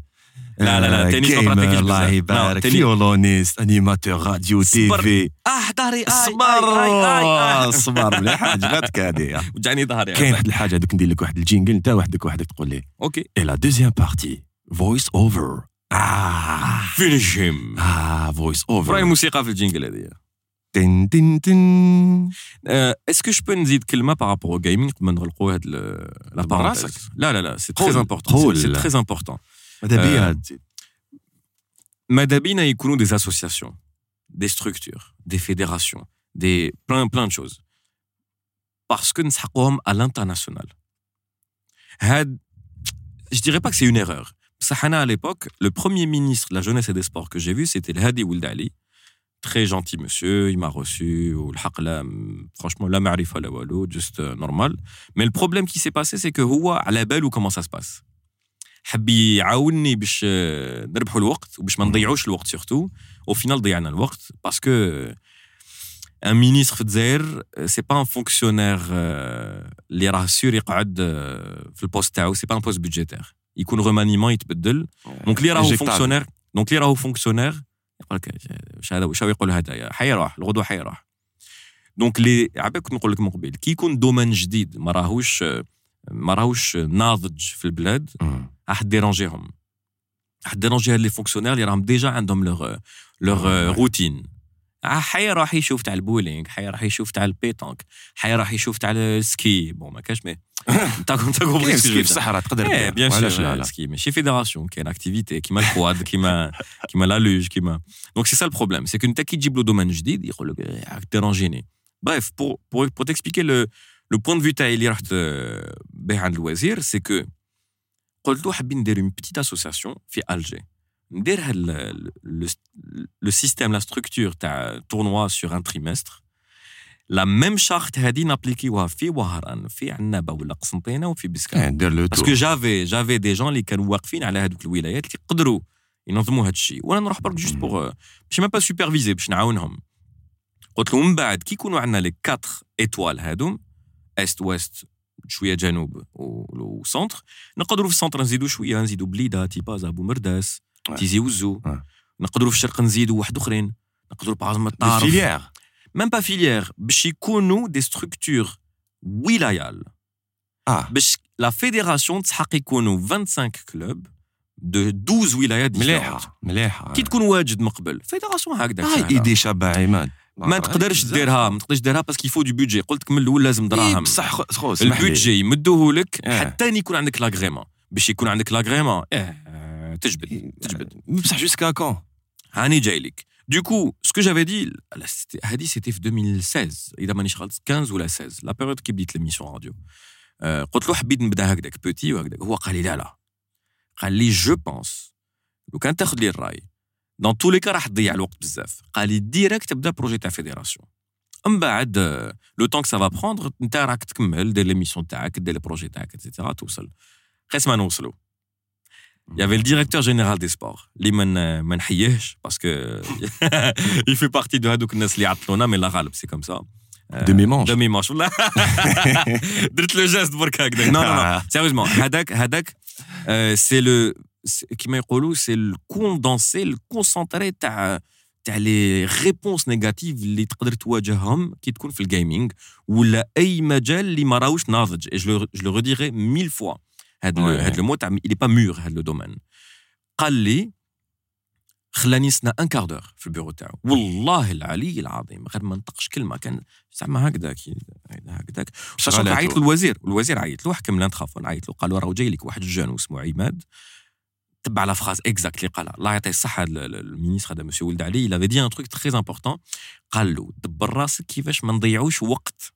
لا، لا، لا، آه، تنس ما براتيكيش الله. يبارك. فيولونيست أنيماتور راديو تي. في. آه ظهري آي صبر آي آي آي. صبر مليح عجبتك هذه وجعني ظهري. كاين واحد الحاجة دوك ندير لك واحد الجينجل. أنت وحدك وحدك تقول لي. أوكي. اي لا دوزيام بارتي فويس اوفر آه فينيش هيم آه فويس راهي اوفر موسيقى في الجينجل هذه. تن تن تن اسكو جو بو نزيد كلمه بارابور au gaming قبل ما نغلقوا هاد لا براسك. بارونتيز لا لا لا سي قول، تري امبورتون قول. سي تري امبورتون ماذا بيا آه. تزيد ماذا بينا يكونوا des associations des structures des fédérations des plein plein de choses parce que نسحقوهم à l'international هاد je dirais pas que c'est une erreur بصح انا à l'époque le premier ministre de la jeunesse et des sports que j'ai vu c'était le Hadi Ould Ali très gentil monsieur il m'a reçu والحق لا franchement لا معرفه لا والو juste euh, normal mais le problème qui s'est passé c'est que هو على باله comment ça se passe حب يعاونني باش آه، نربحوا الوقت وباش ما نضيعوش الوقت سورتو au final ضيعنا الوقت باسكو ان مينيستر في الجزائر سي با ان فونكسيونير اللي راه سور يقعد آه، في البوست تاعو سي با ان بوست بودجيتير يكون رومانيمون يتبدل دونك اللي راهو Éjectable. فونكسيونير دونك اللي راهو فونكسيونير يقول لك واش هذا واش يقول هذا حيروح الغدوة حيروح دونك اللي عباك كنت نقول لك من قبل كي يكون دومين جديد ما راهوش ما راهوش ناضج في البلاد. راح ديرونجيهم راح ديرونجي هاد لي فونكسيونير اللي راهم ديجا عندهم لوغ لوغ روتين حي راح يشوف تاع البولينغ حي راح يشوف تاع البيتونك حي راح يشوف تاع السكي بون ما كاش مي انت انت كاين كومبري سكي في الصحراء تقدر ايه دير. بيان وعلاش سور لا لا السكي ماشي فيدراسيون كاين اكتيفيتي كيما الكواد كيما كيما لا لوج كيما دونك سي سا البروبليم سي كو انت كي تجيب له دومين جديد يقول لك إيه، راك ديرونجيني بريف بور بور بور تكسبيكي لو لو بوان دو فيو تاعي اللي رحت آه، به عند الوزير سي كو قلت له حابين ندير اون بيتيت اسوسياسيون في الجي ندير هاد لو سيستيم لا ستركتور تاع تورنوا سور ان تريمستر لا ميم شارت هادي نابليكيوها في وهران في عنابه ولا قسنطينه وفي بسكان كاين دير لو باسكو جافي جافي دي جون اللي كانوا واقفين على هذوك الولايات اللي يقدروا ينظموا هذا الشيء وأنا نروح برك جوست بوغ باش ما با سوبرفيزي باش نعاونهم قلت له من بعد كي يكونوا عندنا لي 4 ايتوال هادوم است ويست شوية جنوب وسونتر نقدروا في السونتر نزيدوا شوية نزيدوا بليده تيباز ابو مرداس. تيزي وزو. نقدروا في الشرق نزيدوا واحد أخرين. نقدروا باغ الطارف فيليير ميم با فيليير باش يكونوا دي ستركتور ولايال آه باش لا فيديراسيون تسحق يكونوا 25 كلوب دو 12 ولايات مليحه مليحه كي تكون واجد من قبل فيديراسيون هكذا هاي. ايدي شابه عماد ما تقدرش ديرها ما تقدرش ديرها باسكو يفو دو بودجي قلت لك من الأول لازم دراهم. بصح خو-. البودجي يمدوه لك إيه. حتى يكون عندك لاغريمون باش يكون عندك لاغريمون آه تجبد تجبد بصح جوسكا كون هاني جاي لك دوكو سكو جافي دي هادي سيتي في 2016 اذا مانيش غلط 15 ولا 16 لا بيريود كي بديت ليميسيون راديو آه، قلت له حبيت نبدا هكذاك بوتي وهكذاك هو قال لي لا لا قال لي جو بونس لو كان تاخذ لي الراي دون تو لي كا راح تضيع الوقت بزاف قال لي ديريكت تبدا بروجي تاع فيديراسيون من بعد لو طون سا فا بروندر انت راك تكمل دير ليميسيون تاعك دير البروجي تاعك اتسيتيرا توصل قيس ما نوصلوا Il y avait le directeur général des sports اللي ما ما نحييهش باسكو il fait partie de هذوك الناس اللي عطلونا مي لا غالب سي كوم سا دمي مونش دمي ماش والله درت لو جيست برك هكذا نو نو نو سيريوزمون هذاك هذاك سي لو كيما يقولوا سي الكوندونسي الكونسونطري تاع تاع لي ريبونس نيجاتيف اللي تقدر تواجههم كي تكون في الجيمنج ولا اي مجال اللي ما راهوش ناضج جو لو ريديري ميل فوا هاد Ouais. هاد لو مو تاع est pas mûr هاد لو دومين قال لي خلاني سنا ان كاردور في البيرو تاعو. والله العلي العظيم غير ما نطقش كلمة كان زعما هكذاك هكذاك. عيط له الوزير عيط له حكم تخافون عيط له قال له راه جاي لك واحد الجون اسمه عماد. تبع لا فراز اكزاكت اللي قالها. الله يعطيه الصحة ال- ال- المينيستر هذا مسيو ولد علي avait dit un truc très important. قال له دبر راسك كيفاش ما نضيعوش وقت.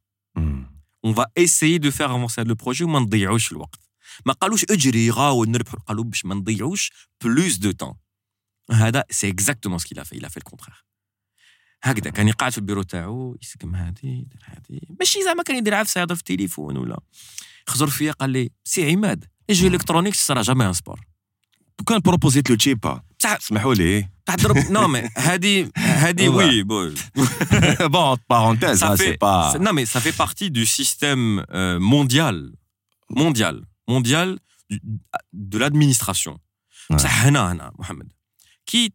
اون فا ايسيي دو فير افونسي هذا البروجي وما نضيعوش الوقت. ما قالوش اجري غاو نربحوا قالوا باش ما نضيعوش بلوس دو تون هذا سي اكزاكتومون سكيل a fait le contraire. هكذا كان يقعد في البيرو تاعو يسقم هذه يدير هذه ماشي زعما كان يدير عفسة يهضر في التليفون ولا. خزر فيا قال لي سي عماد لي جو الكترونيكس سرا جامي ان سبور وكان بروبوزيت له تشيبا. بصح اسمحوا لي. تضرب نو مي هذه هذه وي بون bon. Parenthèse ça hein, fait c'est pas non mais ça fait partie mondiale de l'administration. Ouais. Qui.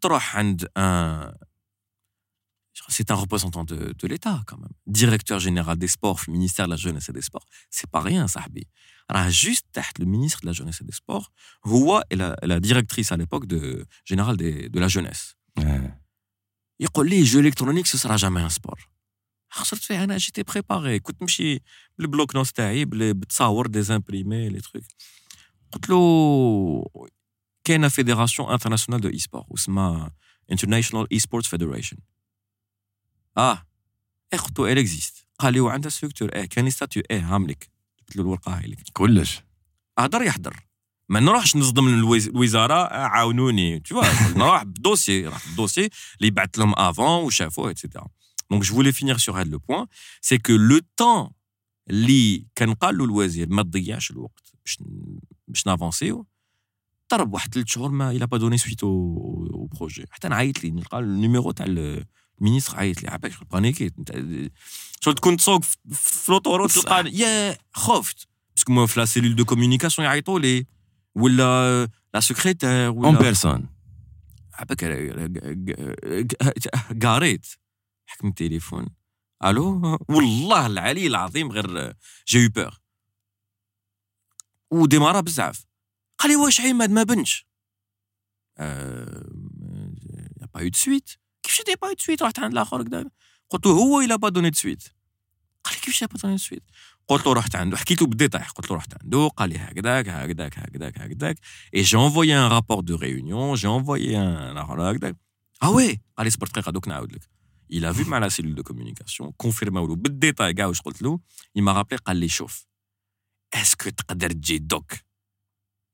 C'est un représentant de, de l'État, quand même. Directeur général des sports, ministère de la Jeunesse et des Sports. C'est pas rien, Sahbi. Alors, juste le ministre de la Jeunesse et des Sports, Roua est la, directrice à l'époque de, générale de la Jeunesse. Il les jeux électroniques, ce sera jamais un sport. خسرت فيه أنا جيتي بريباري كنت نمشي بالبلوك نوت تاعي بال- بتصاور دي زامبريمي لي تروك قلت له كاينة فيدراسيون انترناسيونال دو اي سبور واسمها انترناشونال اي سبورتس فيدريشن آه قلت له ال اكزيست قال لي وعندها ستركتور آه كان ستاتيو آه هاملك قلت له الورقة هاي لك كلش. هدر يحضر. ما نروحش نصدم الوز- الوزارة عاونوني. Vois نروح بدوسي راح بدوسي اللي بعثت لهم افون وشافوه اتسيتيرا دونك جو فولي فينير سور هذا لو بوين سي كو لو طون اللي كان قال له الوزير ما تضيعش الوقت باش ن- باش نافونسيو ضرب واحد ثلاث شهور ما الى با دوني سويت او بروجي حتى نعيط لي نلقى النيميرو تاع المينيستر عيط لي عباك بانيكيت انت شغل تكون تسوق في- في لوطوروت صح. تلقى يا خفت باسكو moi في لا سيلول دو كوميونيكاسيون يعيطوا لي ولا لا سكريتير اون ولا بيرسون عباك قاريت حكم التليفون. ألو؟ والله العلي العظيم غير جي بور وديمارا بزاف. قال لي واش عماد ما بنش؟ يا با يو دو سويت كيفاش دي با يو دو سويت رحت عند الآخر كدا. قلت له هو إلا با دوني دو سويت قال لي كيفاش با دوني دو سويت قلت له رحت عنده. حكيت له بالديتاي قلت له رحت عنده. قال لي هكذاك هكذاك هكذاك هكذاك. Et j'ai envoyé un rapport de réunion. J'ai envoyé un هكذاك آه وي قال لي صبر دقيقه دوك نعاود لك. il a vu مع لا سيلول دو كوميونيكاسيون كونفيرماو له بالديتاي كاع واش قلت له il m'a rappelé قال لي شوف اسكو تقدر تجي دوك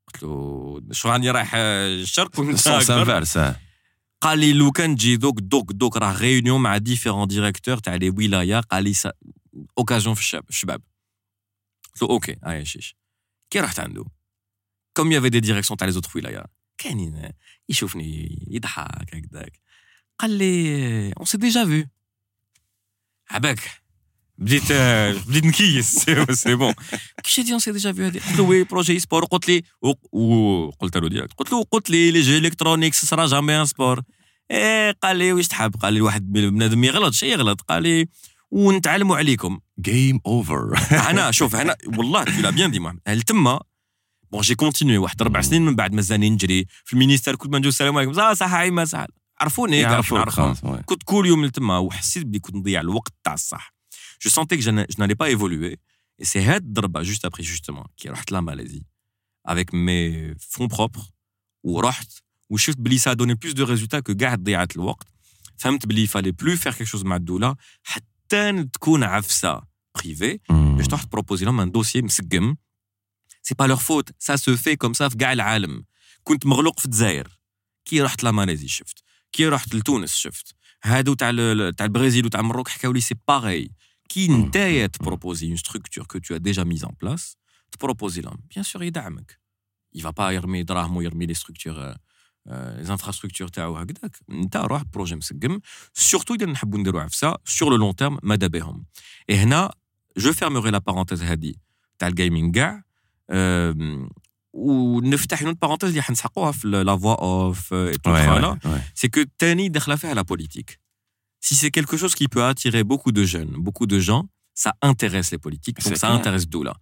قلت له شو راني رايح الشرق وانت سونس أكبر؟ انفيرس قال لي لو كان تجي دوك دوك دوك راه ريونيون مع ديفيرون ديريكتور تاع لي ولايه قال لي اوكازيون في الشباب الشباب قلت له اوكي هاي شيش كي رحت عنده كوم يافي دي ديريكسيون تاع لي زوتر ولايه كاينين يشوفني يضحك هكذاك قال لي اون سي ديجا فيو عباك بديت بديت نكيس سي بون كيفاش دي اون سي ديجا هذه قلت له وي بروجي سبور قلت لي وقلت له ديريكت قلت له قلت لي لي جي الكترونيكس سرا جامي ان سبور إيه قال لي واش تحب قال لي واحد بنادم ما يغلطش يغلط قال لي ونتعلموا عليكم جيم اوفر هنا شوف هنا والله l'as bien dit محمد هل تما بون جي كونتينيو واحد أربع سنين من بعد مازالني نجري في المينيستير كل ما نجو السلام عليكم صح صح عيما صح عرفوني كاع يعرفوك نعرفهم. خلاص وي. كنت كل يوم لتما وحسيت بلي كنت نضيع الوقت تاع الصح جو سونتي que je n'a- je n'allais pas évoluer et c'est هاد الضربه جوست ابري جوستومون كي رحت لا ماليزي avec mes fonds propres ورحت وشفت بلي سا دوني بلوس دو ريزولتا كو كاع ضيعت الوقت فهمت بلي فالي بلو فير كيك شوز مع الدوله حتى تكون عفسه بريفي مم. باش تروح تبروبوزي لهم ان دوسيي مسقم سي با لور فوت سا سو في كوم سا في كاع العالم كنت مغلوق في الجزائر كي رحت لا ماليزي شفت كي رحت لتونس شفت. هادو تاع تاع البرازيل وتاع المروك حكاو لي سي باغي كي. نتايا تبروبوزي اون ستركتور كو تو ديجا ميز ان بلاس تبروبوزي لهم بيان سور يدعمك il va pas يرمي دراهم ويرمي لي ستركتور لي انفراستركتور تاعو هكذاك انت روح بروجي مسقم سورتو اذا نحبوا نديروا عفسه سور لو لون تيرم ماذا بهم هنا جو فيرموري لا بارونتيز هادي تاع الجيمنج كاع ونفتح اون بارونتيز اللي حنسحقوها في لا فوا اوف Ouais, ouais, ouais. c'est que Tani داخله فيها la politique. Si c'est quelque chose qui peut attirer beaucoup de jeunes, beaucoup de gens, ça intéresse les politiques, donc C'est ça clair. intéresse Doula.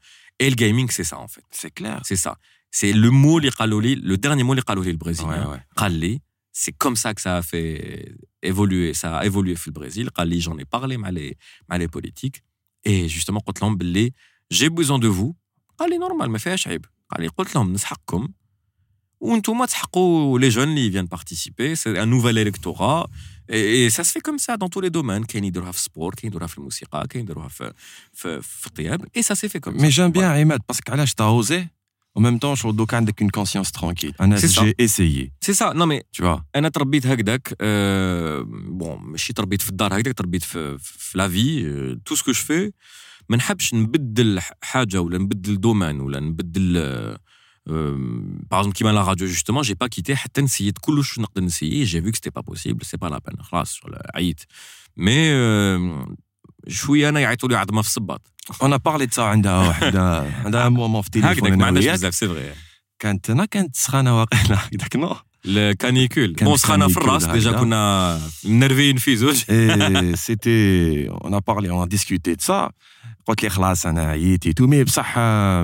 Et le gaming, c'est ça en fait. C'est clair. C'est ça. C'est le mot les qaloli, le dernier mot les qaloli le Ouais, brésilien. ouais. Qalli, c'est comme ça que ça a fait évoluer, ça a évolué في البرازيل. Qalli, j'en ai parlé مع les, مع les politiques. Et justement, قلت لهم باللي j'ai besoin de vous. قال لي نورمال ما فيهاش عيب. قال لي قلت لهم نسحقكم وانتم تسحقوا les jeunes اللي viennent participer. C'est un nouvel électorat. Et, et ça se fait comme ça dans tous les domaines. كاين يديروها في السبور، كاين يديروها في الموسيقى، كاين يديروها في في, في الطياب. Et ça s'est fait comme ça. Mais j'aime bien Ahmed parce que علاش t'as osé en même temps je دوك عندك une conscience tranquille. انا C'est ça. j'ai essayé, C'est ça. Non mais tu vois. انا تربيت هكذاك أه بون ماشي تربيت في الدار هكذاك تربيت في في لافي تو سكو جو في ما نحبش نبدل حاجة ولا نبدل دومان ولا نبدل آه، exemple qui m'a la radio justement j'ai pas quitté حتى نسيت. كلش نقدر نسيي vu que c'était pas possible. C'est pas la peine. خلاص عييت. Mais شوية أنا يعيطوا لي عظمة في الصباط. أنا بارلي تاع عندها وحده عندها مومون في التليفون ما عندناش بزاف سي فغي كانت أنا كانت سخانة واقيلا. هذاك نو. الكانيكول بون سخانة في الراس. ديجا كنا منرفين في زوج. سيتي اون بارلي اون ديسكوتي سا قلت لي خلاص انا عييت تو مي بصح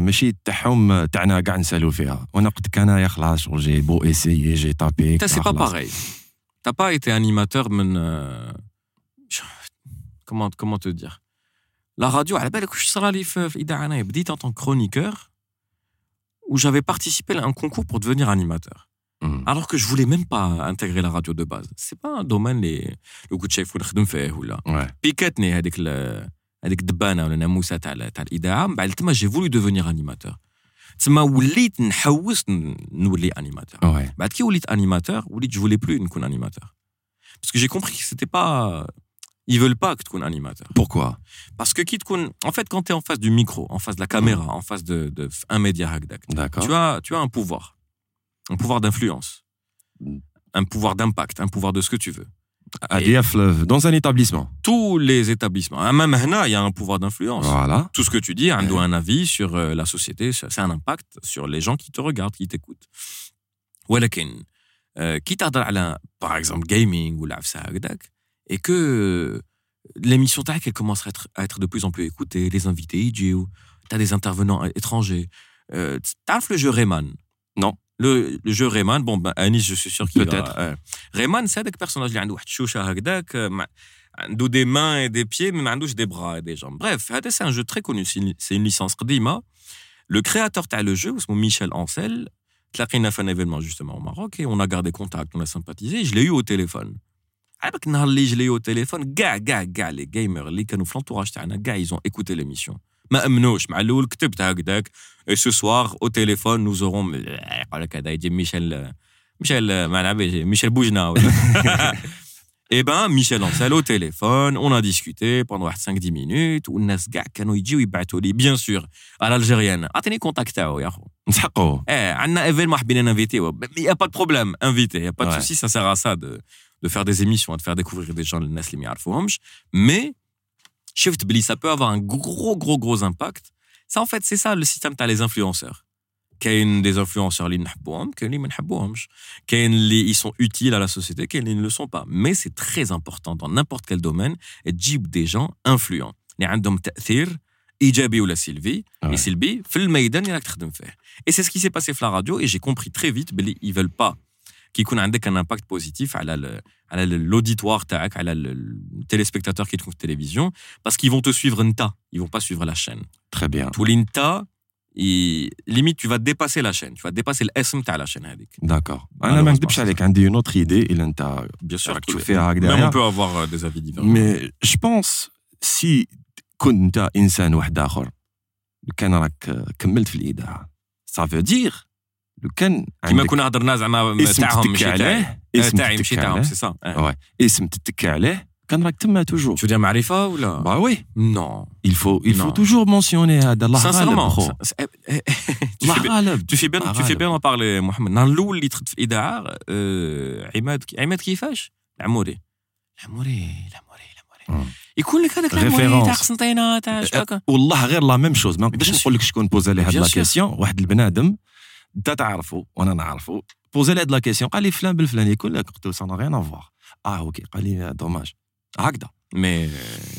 ماشي تاعهم تاعنا كاع نسالوا فيها وانا قلت لك انايا خلاص شغل جي بو ايسيي جي تابي انت سي با باغي تا با ايتي انيماتور من كومون كومون تو دير لا راديو على بالك واش صرا لي في الاذاعه انايا بديت ان طون كرونيكور où j'avais participé à un concours pour devenir animateur. Mm. Alors que je voulais même pas intégrer la radio de base. C'est pas un domaine les le coup de chef ou le ou là. Piquetni avec le avec دبانه ولا ناموسه تاع تاع الاذاعه من بعد تما j'ai voulu devenir animateur. تما وليت نحوس نولي animateur. بعد كي وليت animateur وليت je voulais plus نكون animateur. Parce que j'ai compris que c'était pas ils veulent pas que tu sois animateur. Pourquoi Parce que qui en fait quand tu es en face du micro, en face de la caméra, mm. en face de, de un média tu as tu as un pouvoir. Un pouvoir d'influence. Mm. Un pouvoir d'impact, un pouvoir de ce que tu veux. dans un établissement. Tous les établissements. Ah, même là, il y a un pouvoir d'influence. Voilà. Tout ce que tu dis, a un avis sur euh, la société, c'est un impact sur les gens qui te regardent, qui t'écoutent. ولكن qui تهضر على par exemple gaming ou l'afsa et que l'émission TAC, elle commence à être, à être de plus en plus écoutée, les invités, tu as des intervenants étrangers. Euh, as le jeu Rayman Non. le, jeu Rayman, bon, ben, Anis, je suis sûr qu'il Peut-être. Euh, Rayman, c'est un personnage qui a euh, des mains et des pieds, mais il a des bras et des jambes. Bref, c'est un jeu très connu. C'est une licence Redima. Le créateur de le jeu, c'est Michel Ancel, il a fait un événement justement au Maroc et on a gardé contact, on a sympathisé. Je l'ai eu au téléphone. Ah, bah, je l'ai eu au téléphone. Gars, gars, gars, les gamers, les canaux l'entourage, ils ont écouté l'émission. ما امنوش مع الاول كتبت هكذاك اي سو سوار او تيليفون نو زورون يقول لك هذا يجي ميشيل ميشيل ما نعرف ميشيل بوجنا Et ben, Michel Ancel au téléphone, on a discuté pendant 5-10 minutes, والناس كاع كانوا يجيو يبعثوا لي بيان سور على الجيريان اعطيني كونتاكت تاعو يا اخو نسحقوا ايه عندنا ايفينمون حابين انفيتيو يا با دو بروبليم انفيتي يا با دو سوسي سا سير ا سا دو de faire des émissions, de faire découvrir des gens الناس اللي ما mais shift بلي ça peut avoir un gros gros gros impact ça en fait c'est ça le système as les influenceurs كاين des influenceurs اللي نحبوهم كاين اللي ما نحبوهمش كاين اللي ils sont utiles à la société كاين اللي ne le sont pas mais c'est très important dans n'importe quel domaine تجيب des gens influents اللي عندهم تاثير ايجابي ولا سلبي ouais. سلبي في الميدان اللي راك تخدم فيه et c'est ce qui s'est passé في la radio et j'ai compris très vite بلي ils veulent pas qui يكون عندك un impact positif على على l'auditoire تاعك على le téléspectateur qui trouve télévision parce qu'ils vont te suivre nta ils vont pas suivre la chaîne très bien pour l'inta limite tu vas dépasser la chaîne tu vas dépasser الاسم تاع la chaîne هذيك d'accord انا ما نكذبش عليك عندي une autre idée الا انت bien sûr تشوفها هكذا mais on peut avoir des avis différents mais je pense si كنت انت انسان واحد اخر كان راك كملت في الاذاعه ça veut dire لو كان كيما كنا هضرنا زعما تاعهم ماشي عليه تاعي ماشي تاعهم سي سا اسم تتكى عليه كان راك تما توجور. شو دير معرفة ولا؟ با وي نو il faut il faut toujours mentionner هذا. الله غالب الله غالب. tu fais bien tu fais bien en parler محمد النهار الأول اللي دخلت في الاذاعه عماد عماد كيفاش العموري العموري العموري العموري يكون لك هذاك العموري تاع قسنطينه تاع والله غير لا ميم شوز ما نقدرش نقول لك شكون بوزا لي هاد لا كيسيون واحد البنادم انت تعرفه وانا نعرفه بوزي لي هاد لا كيسيون قال لي فلان بالفلاني يكون لك قلت له سا ريان افوار اه اوكي قال لي دوماج هكذا مي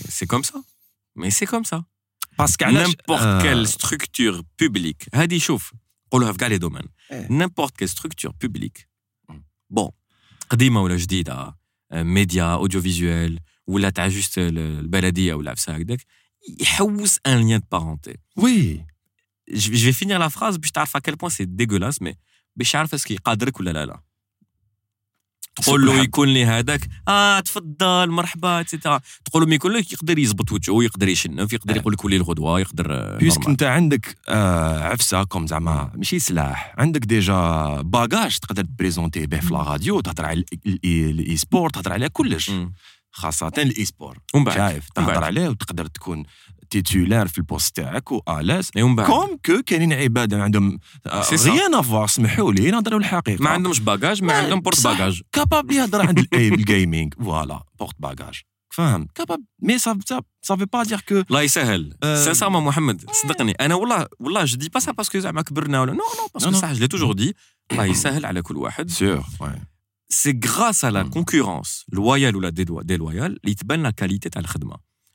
سي كوم سا مي سي كوم سا باسكو نيمبورت كيل ستركتور بوبليك هادي شوف نقولوها في كاع لي دومين نيمبورت كيل ستركتور بوبليك بون قديمه ولا جديده ميديا اوديو فيزوال ولا تاع جوست البلديه ولا عفسه هكذاك يحوس ان ليان دو بارونتي وي Je vais finir la phrase باش تعرف à quel point c'est dégueulasse mais باش يعرف اسكي قادرك ولا لا لا تقول له يكون لي هذاك. آه تفضل مرحبا اتسيتيرا تقول له ما يكون لك يقدر يزبط وجهه يقدر يشنف يقدر يقول لك ولي الغدوة يقدر بيسك أنت عندك آه عفسة كوم زعما ماشي سلاح عندك ديجا باجاج تقدر تبريزونتي به في لا راديو تهضر على الاي سبورت تهضر على كلش. خاصة الاي سبور شايف تهضر. عليه وتقدر تكون تيتولار في البوست تاعك والاس ومن بعد. كوم كو كاينين عباد عندهم سا. غيان افوار سمحوا لي نهضروا الحقيقة. ما عندهمش باجاج ما عندهم بورت. باجاج كابابل يهضر عند الجيمنج فوالا بورت باجاج فاهم؟ كابابل مي سا سا با دير كو الله يسهل. آه. سانسيرمون محمد صدقني أنا والله والله جو دي با سا باسكو زعما كبرنا ولا نو نو باسكو. صح جو لي توجور دي الله يسهل على كل واحد. سور سي غراس على Mm. كونكورونس لويال ولا ديلويال اللي تبان لا كاليتي تاع الخدمه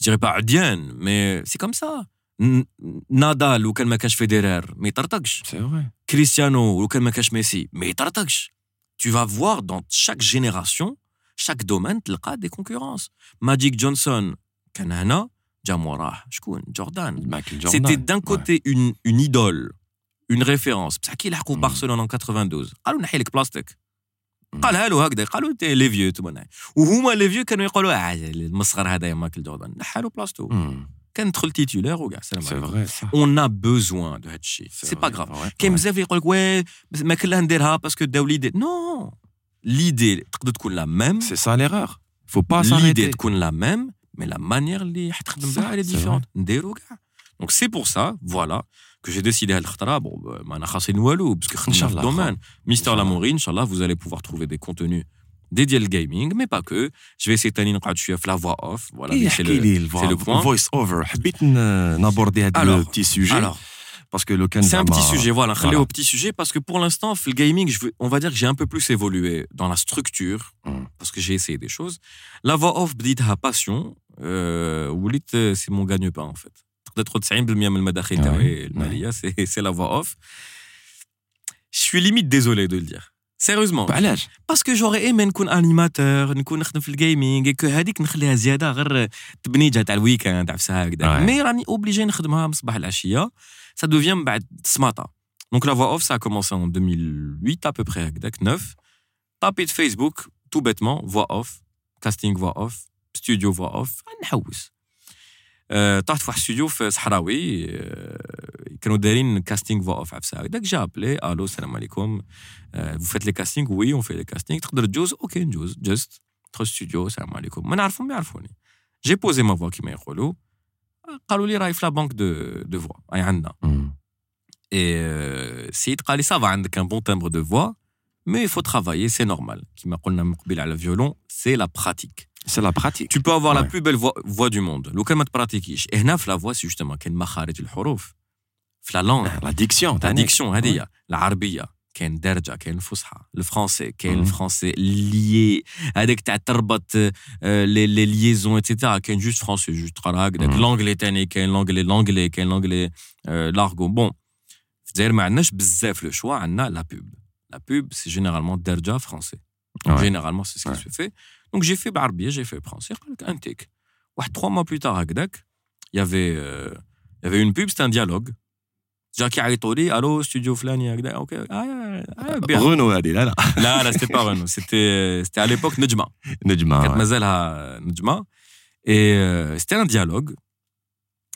je dirais pas Adienne, mais c'est comme ça. Nadal, ou ma cache Federer, mais tartagsh. C'est vrai. Cristiano, ou ma cache Messi, mais tartagsh. Tu vas voir dans chaque génération, chaque domaine, tu as des concurrences. Magic Johnson, Kanana, Jamorah, Jordan. C'était d'un côté une, une idole, une référence. C'est qui l'a mm. Barcelone en 92. Alors, on a le plastique. قالها له هكذا قالوا تي لي فيو تما وهما لي فيو كانوا يقولوا اه المصغر هذا يا مايكل جوردان نحى له بلاصتو Mm. كان دخل تيتولير وكاع السلام C'est عليكم vrai, ça. اون ا بوزوان دو هاد الشيء سي با vrai, غراف ouais, كاين ouais. بزاف اللي يقول لك وي بس ما كلها نديرها باسكو داو ليدي نو ليدي تقدر تكون لا ميم C'est ça l'erreur. Faut pas ليدي s'arrêter. تكون لا ميم مي لا مانيير اللي حتخدم صح، بها لي c'est ديفيرونت نديرو كاع دونك سي بور سا فوالا كو que j'ai décidé à l'Khatra, bon, ben, parce que le domaine, Mister Lamourine, Inch'Allah, vous allez pouvoir trouver des contenus dédiés au gaming, mais pas que. Je vais essayer de faire la voix off. Voilà, c'est le, le point. Voice over. Euh, n'aborder le petit sujet. Alors, parce que le C'est un petit sujet, voilà. voilà. au petit sujet parce que pour l'instant, le gaming, on va dire que j'ai un peu plus évolué dans la structure hmm. parce que j'ai essayé des choses. La voix off, bdit passion, euh, euh, c'est mon gagne-pain en fait. تقدر تاخد 90% من المداخيل Ah تاعي oui. المالية, c'est c'est la voix off. Je suis limite désolé de le dire. Sérieusement. علاش باسكو جوغي ايمي نكون انيماتور نكون نخدم في الجيمنج كو هذيك نخليها زياده غير تبنيجه تاع الويكاند عفسها هكذا Ouais. مي راني اوبليجي نخدمها من صباح العشيه سا دوفيان من بعد سماطه دونك لا فوا اوف سا كومونسي ان 2008 à peu près هكذاك 9 طابيت فيسبوك تو بيتمون فوا اوف كاستينغ فوا اوف ستوديو فوا اوف نحوس آه، طحت في واحد ستوديو في صحراوي آه، كانوا دايرين كاستينغ فوا اوف عفسها هكذاك جا ابلي الو السلام عليكم vous faites les castings Oui, on fait les castings. تقدر تجوز اوكي نجوز جست ندخل ستوديو السلام عليكم ما نعرفهم ما يعرفوني جي بوزي ما فوا كيما يقولوا قالوا لي راهي في لا بانك دو دو فوا راهي عندنا اي سيد قال لي سافا عندك ان بون تمبر دو فوا مي فو ترافايي سي نورمال كيما قلنا من قبل على الفيولون سي لا براتيك سي لا براتيك Tu peux avoir la Ouais. plus belle voix, voix du monde. لو كان ما تبراتيكيش هنا في لا فوا سي جوستومون كاين مخارج الحروف في لا لونغ لا ديكسيون لا ديكسيون هذه العربيه كاين الدارجه كاين الفصحى الفرونسي كاين مم. الفرونسي لي هذاك تاع تربط آه، لي لي ليزون اتسيتيرا كاين جوست فرونسي جوست تقرا هكذاك مم. لونجلي تاني كاين لونجلي لونجلي كاين لونجلي آه، لارغو بون في الجزائر ما عندناش بزاف لو شوا عندنا لا بوب لا بوب سي جينيرالمون درجه فرونسي جينيرالمون سي سكي Ouais. Donc j'ai fait barbier, j'ai fait français, un tic. Trois mois plus tard, à Gdac, euh, il y avait, une pub, c'était un dialogue. Jackie Aritoli, allô, studio Flani, Agda, ok. Ah, ah, ah, ah bien. Renault, allez, là, là. Là, là, c'était pas Renault, c'était, à l'époque Nejma. Nejma. Mademoiselle ouais. Nejma. Et euh, c'était un dialogue.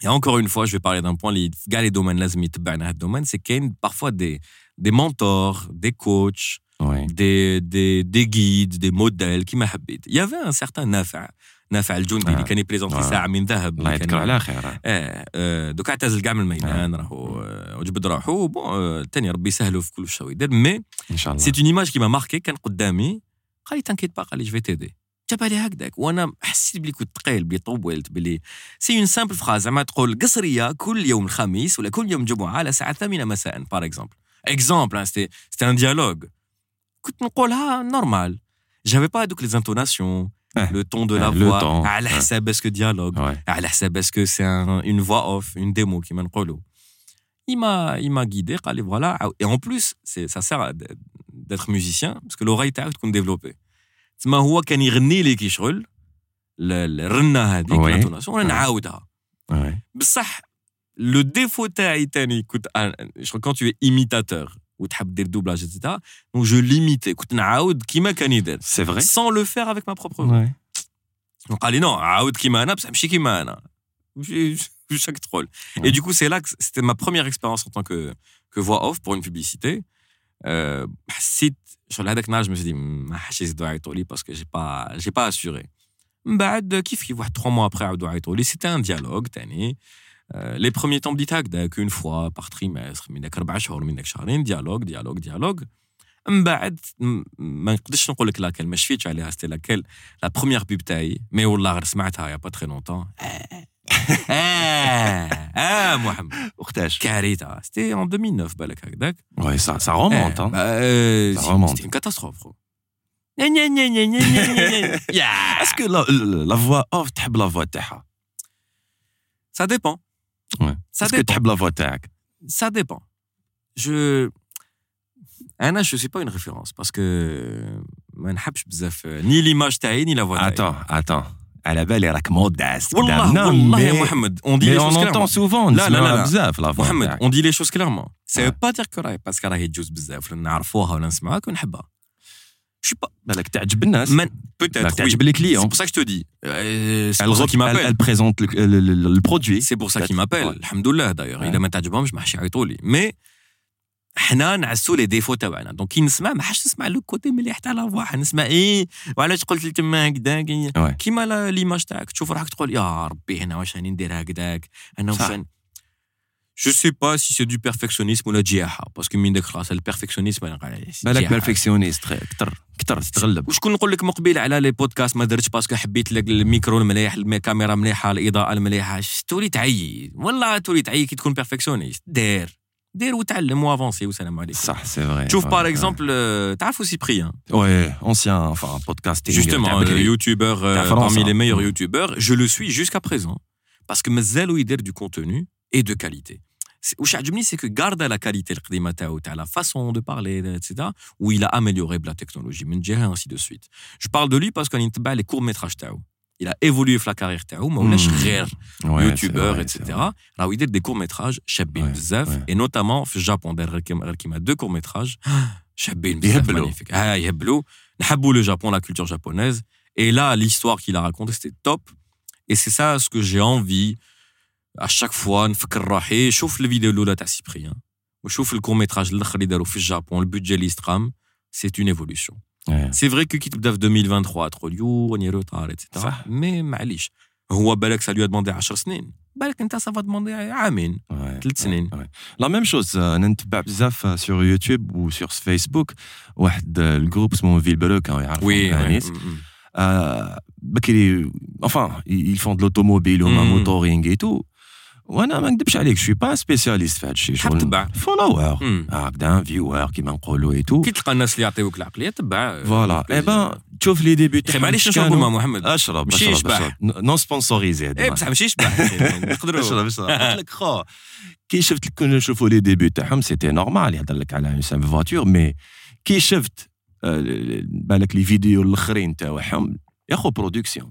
Et encore une fois, je vais parler d'un point, les gars, les domaines, les domaines, c'est qu'il y a parfois des mentors, des coachs, Ouais. des des des guides des modèles كيما حبيت il y avait un certain نافع نافع الجندي اللي. كان يبريزونتي. ساعه من ذهب الله اللي كان- يذكر على خير آه دوك اعتزل كاع من الميدان راهو وجبد روحو بون تاني ربي يسهلو في كل شيء يدير مي ان شاء الله سي اون ايماج كي ما ماركي كان قدامي قال لي تنكيت با قال لي جو في تيدي جابها لي هكذاك وأنا حسيت بلي كنت ثقيل بلي طولت بلي سي اون سامبل فراز زعما تقول قصريه كل يوم الخميس ولا كل يوم جمعه على الساعة الثامنه مساء بار اكزومبل اكزومبل سيتي سيتي ان ديالوج كنت نقولها نورمال جافي با هذوك لي زانتوناسيون آه. لو طون دو لا آه، لو فوا طون. على آه. حساب اسكو ديالوج Ouais. على حساب اسكو سي اون فوا اوف اون ديمو كيما نقولوا il m'a il m'a guidé قال لي voilà et en plus c'est ça sert à d- d'être musicien parce que l'oreille تاعك تكون développée تسمى هو كان يغني لي كي شغل ال- ال- الرنه هذيك وي. لاتوناسيون وانا وي. نعاودها Ouais. بصح لو ديفو تاعي تاني كنت شغل كون تو ايميتاتور وتحب دير دوبلاج اتسيتيرا دونك جو ليميتي كنت نعاود كيما كان يدير C'est vrai. sans le faire avec ma propre voix Ouais. Donc, قال لي non, عاود كيما انا بصح ماشي كيما انا. Chaque troll. Ouais. Et du coup, c'est là que c'était ma première expérience en tant que, que voix off pour une publicité. Euh, حسيت شغل هذاك النهار je me suis dit ما حش يزيدوا يعيطوا لي parce que j'ai pas j'ai pas assuré. من بعد كيف كيف واحد 3 mois après عاودوا يعيطوا لي c'était un dialogue تاني. Euh, les premiers temps بديت هكذاك une fois par trimestre من داك اربع شهور من داك شهرين dialogue dialogue dialogue. من بعد م- ما نقدرش نقول لك لاكل ما شفيتش عليها ستي لاكل لا بروميير بيب تاعي مي والله غير سمعتها يا با تري لونتون اه اه محمد وقتاش كارثه ستي en 2009 بالك هكذاك Ouais, ça, ça remonte. Hein. Euh, Ça remonte. C'était une catastrophe, gros. Gna, gna, gna, gna, gna, gna, gna, gna. Yeah. Est-ce que la, la, la voix off, تحب la voix تاعها Ça dépend. Ouais. Est-ce que tu aimes la voix Ça dépend. Je. Anna, je ne suis pas une référence parce que. Euh, ni l'image taille, ni la voix Attends, attends. À la belle, elle est modeste. Non, mais... Mohamed, on dit les on choses entend clairement. souvent. Là, là, là, bzaf, la voix Mohamed, on dit les choses clairement. Ça ne veut pas dire que parce qu'elle est juste bzaf. On la connaît ou on Je suis pas. بالك تعجب الناس Man- لا Peut-être. oui. تعجب les C'est clients pour ça que je te dis. Euh, C'est elle, pour ça rep- qu'il elle, m'appelle. elle présente le, le, le, le produit سي بور سا Peut-être. كي مابيل Ouais. الحمد لله دايوغ Ouais. اذا ما تعجبهمش ما حش يعيطوا لي مي حنا نعسوا لي ديفو تاعنا دونك كي نسمع ما حش نسمع لو كوتي مليح تاع لا فوا نسمع ايه وعلاش قلت لي تما هكذاك Ouais. كيما لا- ليماج تاعك تشوف روحك تقول يا ربي هنا واش راني ندير هكذاك انا واش صح. راني جو سي با سي سي دو بيرفكسيونيزم ولا جياحه باسكو من داك خلاص البيرفكسيونيزم أنا قاعد- بالك جياحة. بيرفكسيونيست كثر كثر تتغلب وشكون نقول لك مقبل على لي بودكاست ما درتش باسكو حبيت لك الميكرو المليح الكاميرا مليحه الاضاءه المليحه ش- تولي تعيي والله تولي تعيي كي تكون بيرفكسيونيست دير دير وتعلم وافونسي والسلام عليكم صح سي فري شوف باغ اكزومبل تعرفوا سيبريان وي اونسيان enfin podcasting justement تاع بكري. يوتيوبر تاع فرنسا. parmi les meilleurs Mm. youtubeurs je le suis jusqu'à présent parce que مازالوا يدير du contenu et de qualité. Où c'est que garde la qualité de la façon de parler, etc., où il a amélioré la technologie, mais ainsi de suite. Je parle de lui parce qu'on a les courts-métrages il a évolué la carrière tao mais on a youtubeur etc là où il des courts métrages chabin bzaf et notamment au Japon qui a deux courts métrages ah, chabin bzaf magnifique. Ah yeblo. Nhabou le Japon la culture japonaise. Et là l'histoire qu'il a racontée c'était top. Et c'est ça ce que j'ai envie à chaque fois نفكر روحي شوف الفيديو الاولى تاع سيبريان وشوف الكور ميتراج الاخر اللي داروا في الجابون البودجي اللي استقام c'est une évolution Ouais. سي فري كو كي تبدا في 2023 تقول يو راني روتار اتسيتيرا صح. مي معليش هو بالك سا لو دوموندي 10 سنين بالك انت سافا دوموندي عامين Ouais, ثلاث سنين لا ميم شوز انا نتبع بزاف سور يوتيوب وسور فيسبوك واحد الجروب اسمه فيل بروك يعرفوا وي الناس آه، بكري enfin ils font de l'automobile وما مم. موتورينغ اي تو وأنا ما نكذبش عليك شو با سبيسياليست في هذا الشيء حاب تبع. فولوور. هكذا فيور كيما نقولوا اي تو كي تلقى الناس اللي يعطيوك العقلية تبع. فوالا اي بان تشوف لي ديبي خي معليش نشربوا مع محمد. أشرب ماشي أشرب يشبح. أشرب. نو سبونسوريزي إيه بصح ماشي يشبح نقدروا. أشرب أشرب. قلت لك خو كي شفت كنا نشوفوا لي ديبي تاعهم سيتي نورمال يهضر لك على سام فواتور مي كي شفت آه، بالك لي فيديو الأخرين تاعهم يا خو برودكسيون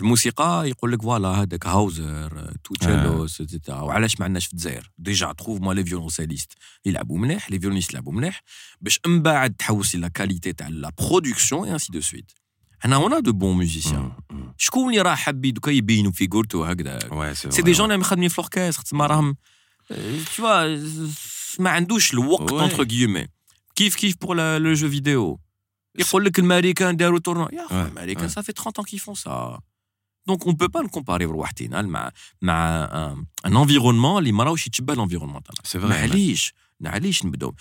الموسيقى يقول لك فوالا هذاك هاوزر توتشيلوس اتسيتيرا وعلاش ما عندناش في الجزائر ديجا تروف موا لي فيولونسيليست يلعبوا مليح لي فيولونيست يلعبوا مليح باش من بعد تحوس لا كاليتي تاع لا برودكسيون اي انسي دو سويت حنا هنا دو بون ميوزيسيان مم. شكون اللي راه حاب دوكا يبينوا فيغورتو هكذا وي سي دي جون اللي خادمين في لوركستر تسمى راهم tu vois ما عندوش الوقت Ouais. اونتر كيومي كيف كيف بور لو جو فيديو يقول لك الامريكان داروا تورنو يا اخي Ouais, الامريكان ouais. ça fait 30 ans qu'ils font ça دونك اون بو با نكومباري بروحتنا مع مع ان انفيرونمون اللي ما راهوش يتشبه الانفيرونمون تاعنا سي فري معليش معليش نبداو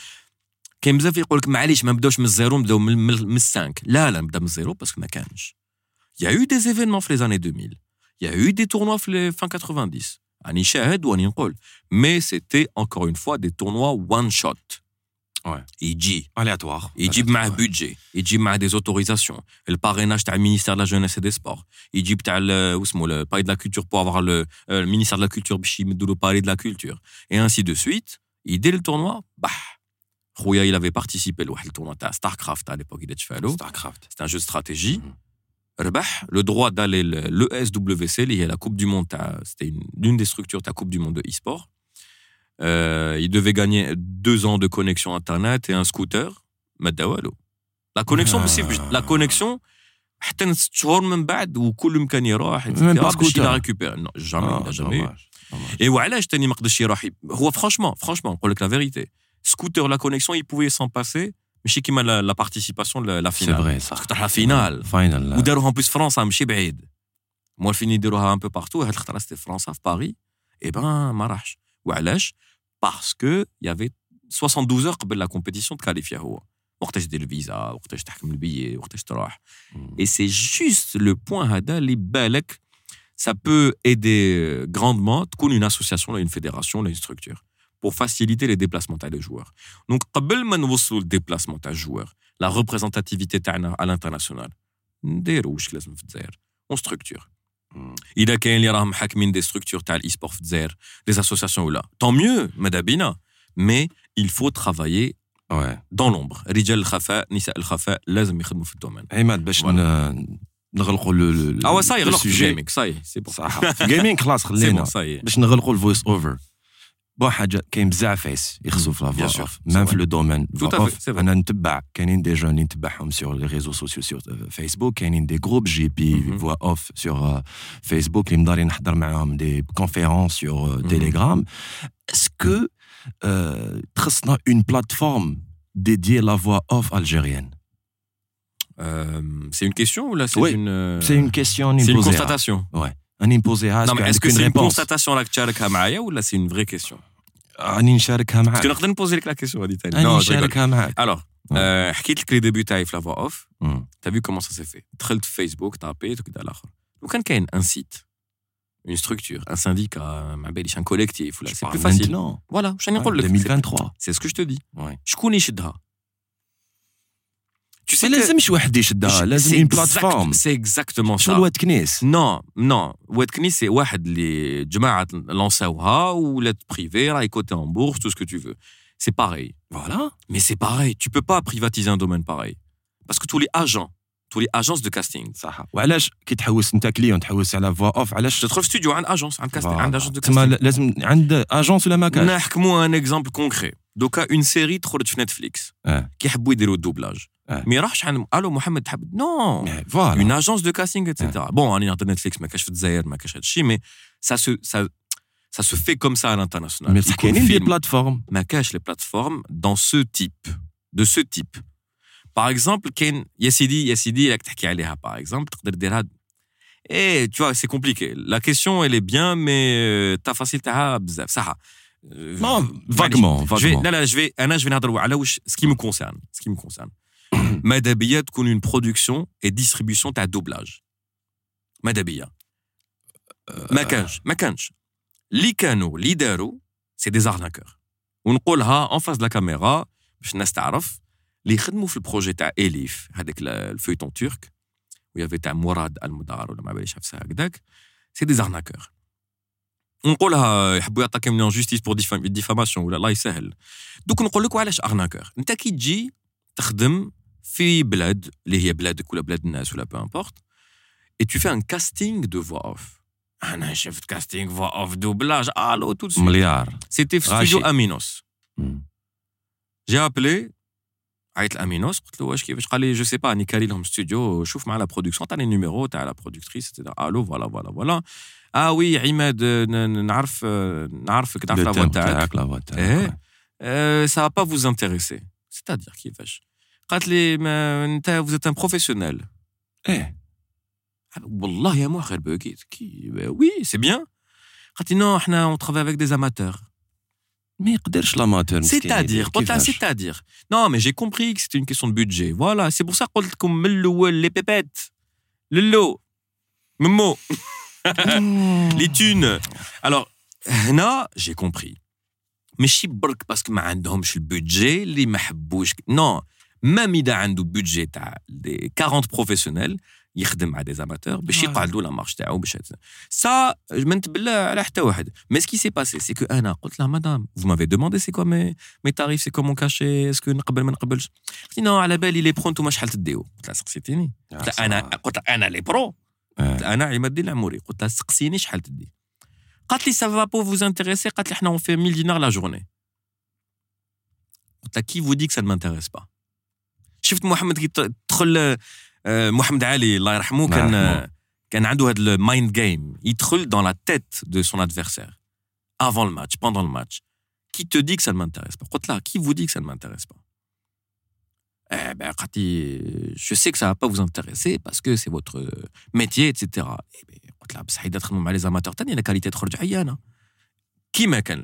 كاين بزاف يقول لك معليش ما نبداوش من الزيرو نبداو من, من, من السانك لا لا نبدا من الزيرو باسكو ما كانش يا يو دي ايفينمون في لي زاني 2000 Il y a eu des tournois في fin 90. راني شاهد وراني نقول. Mais c'était encore une fois des tournois one shot. Ouais. يجي Aléatoire. يجيب معاه بودجي يجيب معاه دي زوتوريزاسيون الباريناج تاع المينيستير de la jeunesse et des sports يجيب تاع ال- واسمه le palais de la culture pour avoir le, euh, le ministère de la culture باش يمدوا له palais de la culture et ainsi de suite يدير le tournoi bah خويا il avait participé لواحد التورنوا تاع ستاركرافت à l'époque il était Starcraft. c'était un jeu de stratégie Mhm. ربح le droit d'aller le- l'ESWC اللي هي la coupe du monde تاع c'était une, l'une des structures تاع coupe du monde de e-sport euh, il devait gagner deux ans de connexion internet et un scooter ما دا والو la connexion Ah. بس باش- la connexion حتى ست شهور من بعد وكل كان يروح Même pas باش scooter. il a récupéré non jamais il Ah, a jamais eu. dommage, dommage. Et وعلاش تاني ما قدرش يروح ي- هو franchement franchement نقول لك la vérité scooter la connexion il pouvait s'en passer ماشي كيما la, la participation la, la C'est finale vrai, ça. parce que تروح la finale Final. là. وداروها en plus فرنسا ماشي بعيد موالفين يديروها un peu partout هاد الخطره c'était فرنسا في باري et ben ما راحش وعلاش parce que il y avait 72 heures قبل la compétition تكاليفيا هو وقتاش دير الفيزا وقتاش تحكم البيي وقتاش تروح Mm. et c'est juste le point هذا اللي بالك ça peut aider grandement تكون une association là, une fédération là, une structure pour faciliter les déplacements تاع les joueurs donc قبل ما نوصلوا للديبلاسمون تاع الجوار la représentativité تاعنا à l'international نديروا واش لازم في الجزائر on structure Mm. اذا كاين اللي راهم حاكمين دي ستركتور تاع الاي سبور في الجزائر دي اسوسياسيون ولا tant mieux ماذا بينا mais il faut travailler dans l'ombre. رجال الخفاء نساء الخفاء لازم يخدموا في الدومين عماد باش نغلقوا لو آه صاي لو غلق في sujet. الجيمنج صاي سي بون صح الجيمنج خلاص خلينا باش نغلقوا الفويس اوفر بون حاجه كاين بزاف فيس يخصوا في Bien لافوا sûr, اوف c'est ميم في vrai. لو دومين Tout à fait, c'est vrai. انا نتبع كاينين دي جون اللي نتبعهم سور لي ريزو سوسيو سور فيسبوك كاينين دي جروب جي بي Mhm. فوا اوف سور فيسبوك اللي مداري نحضر معاهم دي كونفيرونس سور Mhm. تيليجرام اسكو تخصنا اون بلاتفورم dédiée la voix off algérienne Euh, c'est une question ou là c'est Oui, une euh, C'est une question c'est une imposée. constatation أنا imposée non mais est-ce que une c'est une réponse constatation là que تشاركها معايا ولا c'est une vraie question راني نشاركها معاك نقدر نبوزي لك لا كيسيون هذه ثاني راني نشاركها معاك الوغ euh, حكيت لك لي ديبي تاعي في لافوا اوف تا في كومون سا سي في دخلت في فيسبوك تابيت وكذا الآخر وكان كاين ان سيت اون structure, ان سانديكا ma belle, un collectif. C'est plus facile. Non. Voilà, je n'ai pas le 2023. C'est ce que je te dis. Ouais. tu sais ما que- لازمش واحد يشدها Je- لازم c'est اون exact- بلاتفورم c'est exactement ça شغل واد كنيس نو نو واد كنيس سي واحد اللي جماعه لونساوها ولات بريفي راهي كوتي ان بورس تو سكو تو فو سي باreil فوالا mais c'est pareil tu peux pas privatiser un domaine pareil parce que tous les agents tous les agences de casting صح وعلاش كي تحوس انت كليون تحوس على فوا اوف علاش je trouve studio عند agence عند casting عند agence de تما casting لازم عند اجونس ولا ما كانش نحكموا ان اكزومبل كونكري دوكا اون سيري تخرج في نتفليكس اه. كيحبوا يديروا الدوبلاج اه. ما يروحش عند الو محمد تحب نو Mais Voilà. une agence de casting, etc. Bon, راني نهضر نتفليكس ما كاش في الجزائر ما كاش هذا الشيء mais ça se ça ça se fait comme ça à l'international. Mais بصح يكون كاينين دي film. بلاتفورم ما كاش les plateformes dans ce type de ce type. Par exemple, كاين يا سيدي يا سيدي راك تحكي عليها par exemple تقدر ديرها Eh, tu vois, c'est compliqué. La question, elle est bien, mais euh, ta facile تاعها بزاف صح. Euh, Non, معليش. vaguement, Je vais, vaguement. لا لا je vais, انا je vais نهضر على واش ce qui me concerne, ce qui me concerne. ماذا بيا تكون une production et distribution تاع doublage. ماذا بيا. ما كانش ما كانش. اللي كانوا اللي داروا سي دي زارناكور. ونقولها اون فاس لا كاميرا باش الناس تعرف اللي يخدموا في البروجي تاع اليف هذاك الفيتون ترك ويافي تاع مراد المدار ولا ما باليش عفسها هكذاك سي دي زارناكور. ونقولها يحبوا يعطاك من جوستيس بور ديفاماسيون ولا الله يسهل دوك نقول لك علاش ارناكور انت كي تجي تخدم في بلاد اللي هي بلادك ولا بلاد الناس ولا بو امبورت et tu fais un casting de voix off انا شفت casting voix off doublage الو tout de suite مليار c'était في راشد. studio امينوس مم. جي ابلي عيط لامينوس قلت له واش كيفاش قال لي جو سي با راني كاري لهم ستوديو شوف مع لا برودكسيون عطاني النيميرو تاع لا برودكتريس الو فوالا فوالا فوالا اه وي عماد ن- ن- نعرف نعرفك نعرف Le لا فوا thème تاعك تاعك لا فوا ايه تاعك euh, ça va pas vous intéresser. C'est-à-dire كيفاش؟ vous êtes un professionnel. Eh. Oui, c'est bien. non, on travaille avec des amateurs. Mais. C'est-à-dire, c'est-à-dire. Non, mais j'ai compris que c'était une question de budget. Voilà, c'est pour ça qu'on les pépettes. Le lot. Memo. Les thunes. Alors, là, j'ai compris. Mais je suis parce que je suis le budget, les Non. ميم اذا عنده بودجي تاع دي 40 بروفيسيونيل يخدم مع دي زاماتور باش يقعدوا لا مارش تاعو باش سا ما نتبلى على حتى واحد مي سكي سي باسي سي كو انا قلت لها مدام فو مافي دوموندي سي كوا مي مي تاريف سي كوا مون كاشي اسكو نقبل ما نقبلش قلت نو على بالي لي برو انتوما شحال تديو قلت لها سقسيتيني قلت لها انا قلت لها انا لي برو قلت لها انا عماد الدين العموري قلت لها سقسيني شحال تدي قالت لي سافا با فوز انتريسي قالت لي حنا اون في 1000 دينار لا جورني قلت لها كي فو دي كو سا مانتيريس با شفت محمد كي تدخل محمد علي الله يرحمه كان كان عنده هذا المايند جيم يدخل dans la tête de son adversaire avant le match pendant le match qui te dit que ça ne m'intéresse pas قلت لها qui vous dit que ça ne m'intéresse pas eh ben, قالت لي je sais que ça va pas vous intéresser parce que c'est votre métier etc eh ben, قلت لها بصح اذا تخدموا مع لي زاماتور تاني انا كاليتي تخرج عيانه كيما كان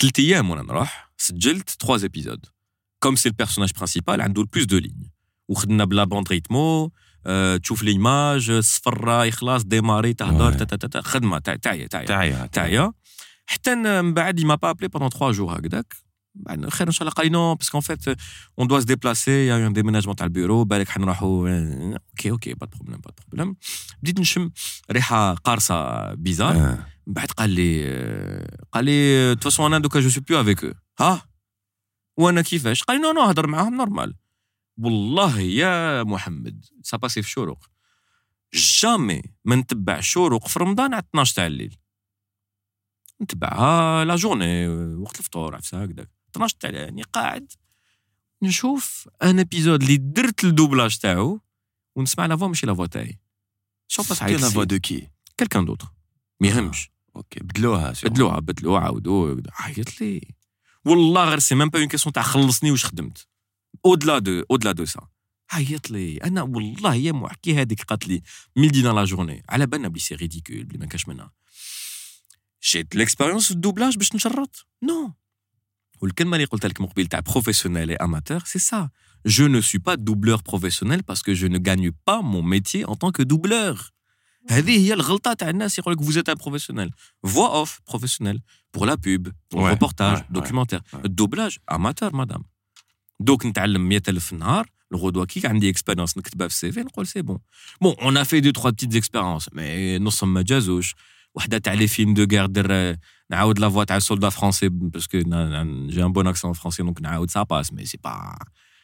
ثلاث أيام وأنا نروح سجلت 3 ابيزود كوم سي البيرسوناج برينسيبال عنده البلوس دو ليني وخدنا بلا بوند ريتمو أه تشوف ليماج صفر راي خلاص ديماري تهدر خدمة تعيا تعيا. تعيا تعيا. حتى من بعد ما با ابلي بوندون 3 جور هكذاك. parce qu'en fait on نو باسكو ان فيت اون دوا eu يا ان ديمناجمون تاع البيرو بالك حنروحو أوكي أوكي با بروبليم با بروبليم بديت نشم ريحه قارصه bizarre بعد قال لي قال لي تو toute أنا دوكا جو سو بيو افيك ها وأنا كيفاش قال لي نو نو هضر معاهم نورمال والله يا محمد سا باسي في شروق جامي ما نتبع شروق في رمضان على 12 تاع الليل نتبعها لا جورني وقت الفطور عفسه هكذاك 12 تاع يعني قاعد نشوف ان ابيزود اللي درت الدوبلاج تاعو ونسمع لا فوا ماشي لا فوا تاعي. شو باس C'était la voix de qui كالكان دوتر ما يهمش أوكي بدلوها. بدلوها بدلوها عاودوا عيط لي. والله غير سي ميم با اون كيسيون تاع خلصني واش خدمت. اودلا دو اودلا دو سا عيط لي. أنا والله يا محكي هذيك قالت لي 1000 دينار لا جورني على بالنا بلي سي ريديكول بلي ما كاش منها. جيت ليكسبيريونس في الدوبلاج باش نشرط. نو والكلمه اللي قلت لك من قبيل تاع بروفيسيونيل اي اماتور سي سا Je ne suis pas doubleur professionnel parce que je ne gagne pas mon métier en tant que doubleur. هذه هي الغلطه تاع الناس يقول لك vous êtes un professionnel. Voix off professionnel pour la pub, pour le Ouais, reportage, ouais, documentaire. ouais. الدوبلاج amateur مدام. دوك نتعلم 100000 في النهار الغدوه كي عندي اكسبيريونس نكتبها في السي في نقول سي بون. بون اون ا في دو تخوا بتيت اكسبيريونس مي نصهم ما جازوش. وحده تاع لي فيلم دو غير در نعاود لا فوا تاع السولدا فرونسي باسكو جي ان بون اكسون فرونسي دونك نعاود سا باس مي سي با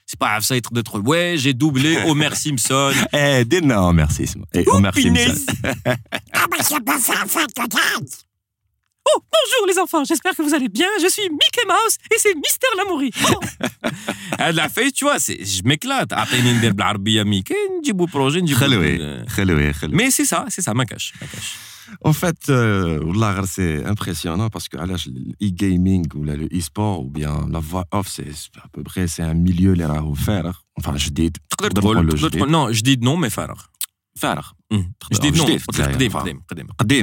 سي با عارف ça تقدر تقول وي جي دوبلي اومر سيمسون ايه ديرنا عمر سيسم ايه عمر سيمسون Oh, bonjour les enfants, j'espère que vous allez bien. Je suis Mickey Mouse et c'est Mister Lamoury. Oh, هاد العفايس tu vois c'est je m'éclate عطيني ندير بالعربيه ميكي نجيبوا بروجي نجيبوا خلوي خلوي خلوي مي سي سا سي En fait, euh, c'est impressionnant parce que l'e-gaming ou le e-sport ou bien la voix off, c'est à peu près c'est un milieu les rares faire. Hein. Enfin, je dis. Non, je dis non, mais faire. Faire. Hmm. Je dis non.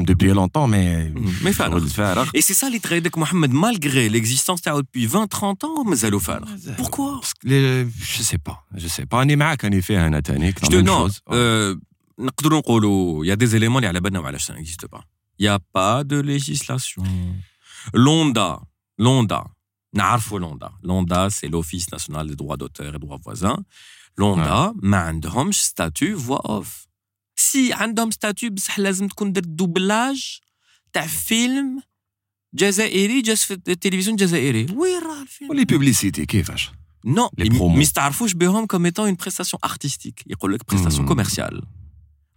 Depuis longtemps, mais. Hmm. Mais faire. Et c'est ça les traits que Mohamed, malgré l'existence depuis 20-30 ans, mais allô faire. Pourquoi? Euh, je sais pas. Je sais pas. On est avec un effet, un athénique. Non, نقدروا نقولوا il y a des éléments اللي على بالنا وعلاش ça n'existe pas. Il y a pas de législation. L'ONDA, l'ONDA, نعرفوا l'ONDA. L'ONDA c'est l'Office national des droits d'auteur et droits voisins. l'ONDA ما عندهمش statut voix off. Si عندهم statut بصح لازم تكون درت دوبلاج تاع فيلم جزائري جاز في التلفزيون الجزائري وين راه الفيلم ولي بوبليسيتي كيفاش Non, Les ils promos. ما يستعرفوش بهم comme étant une prestation artistique. يقول لك prestation Hmm. commerciale.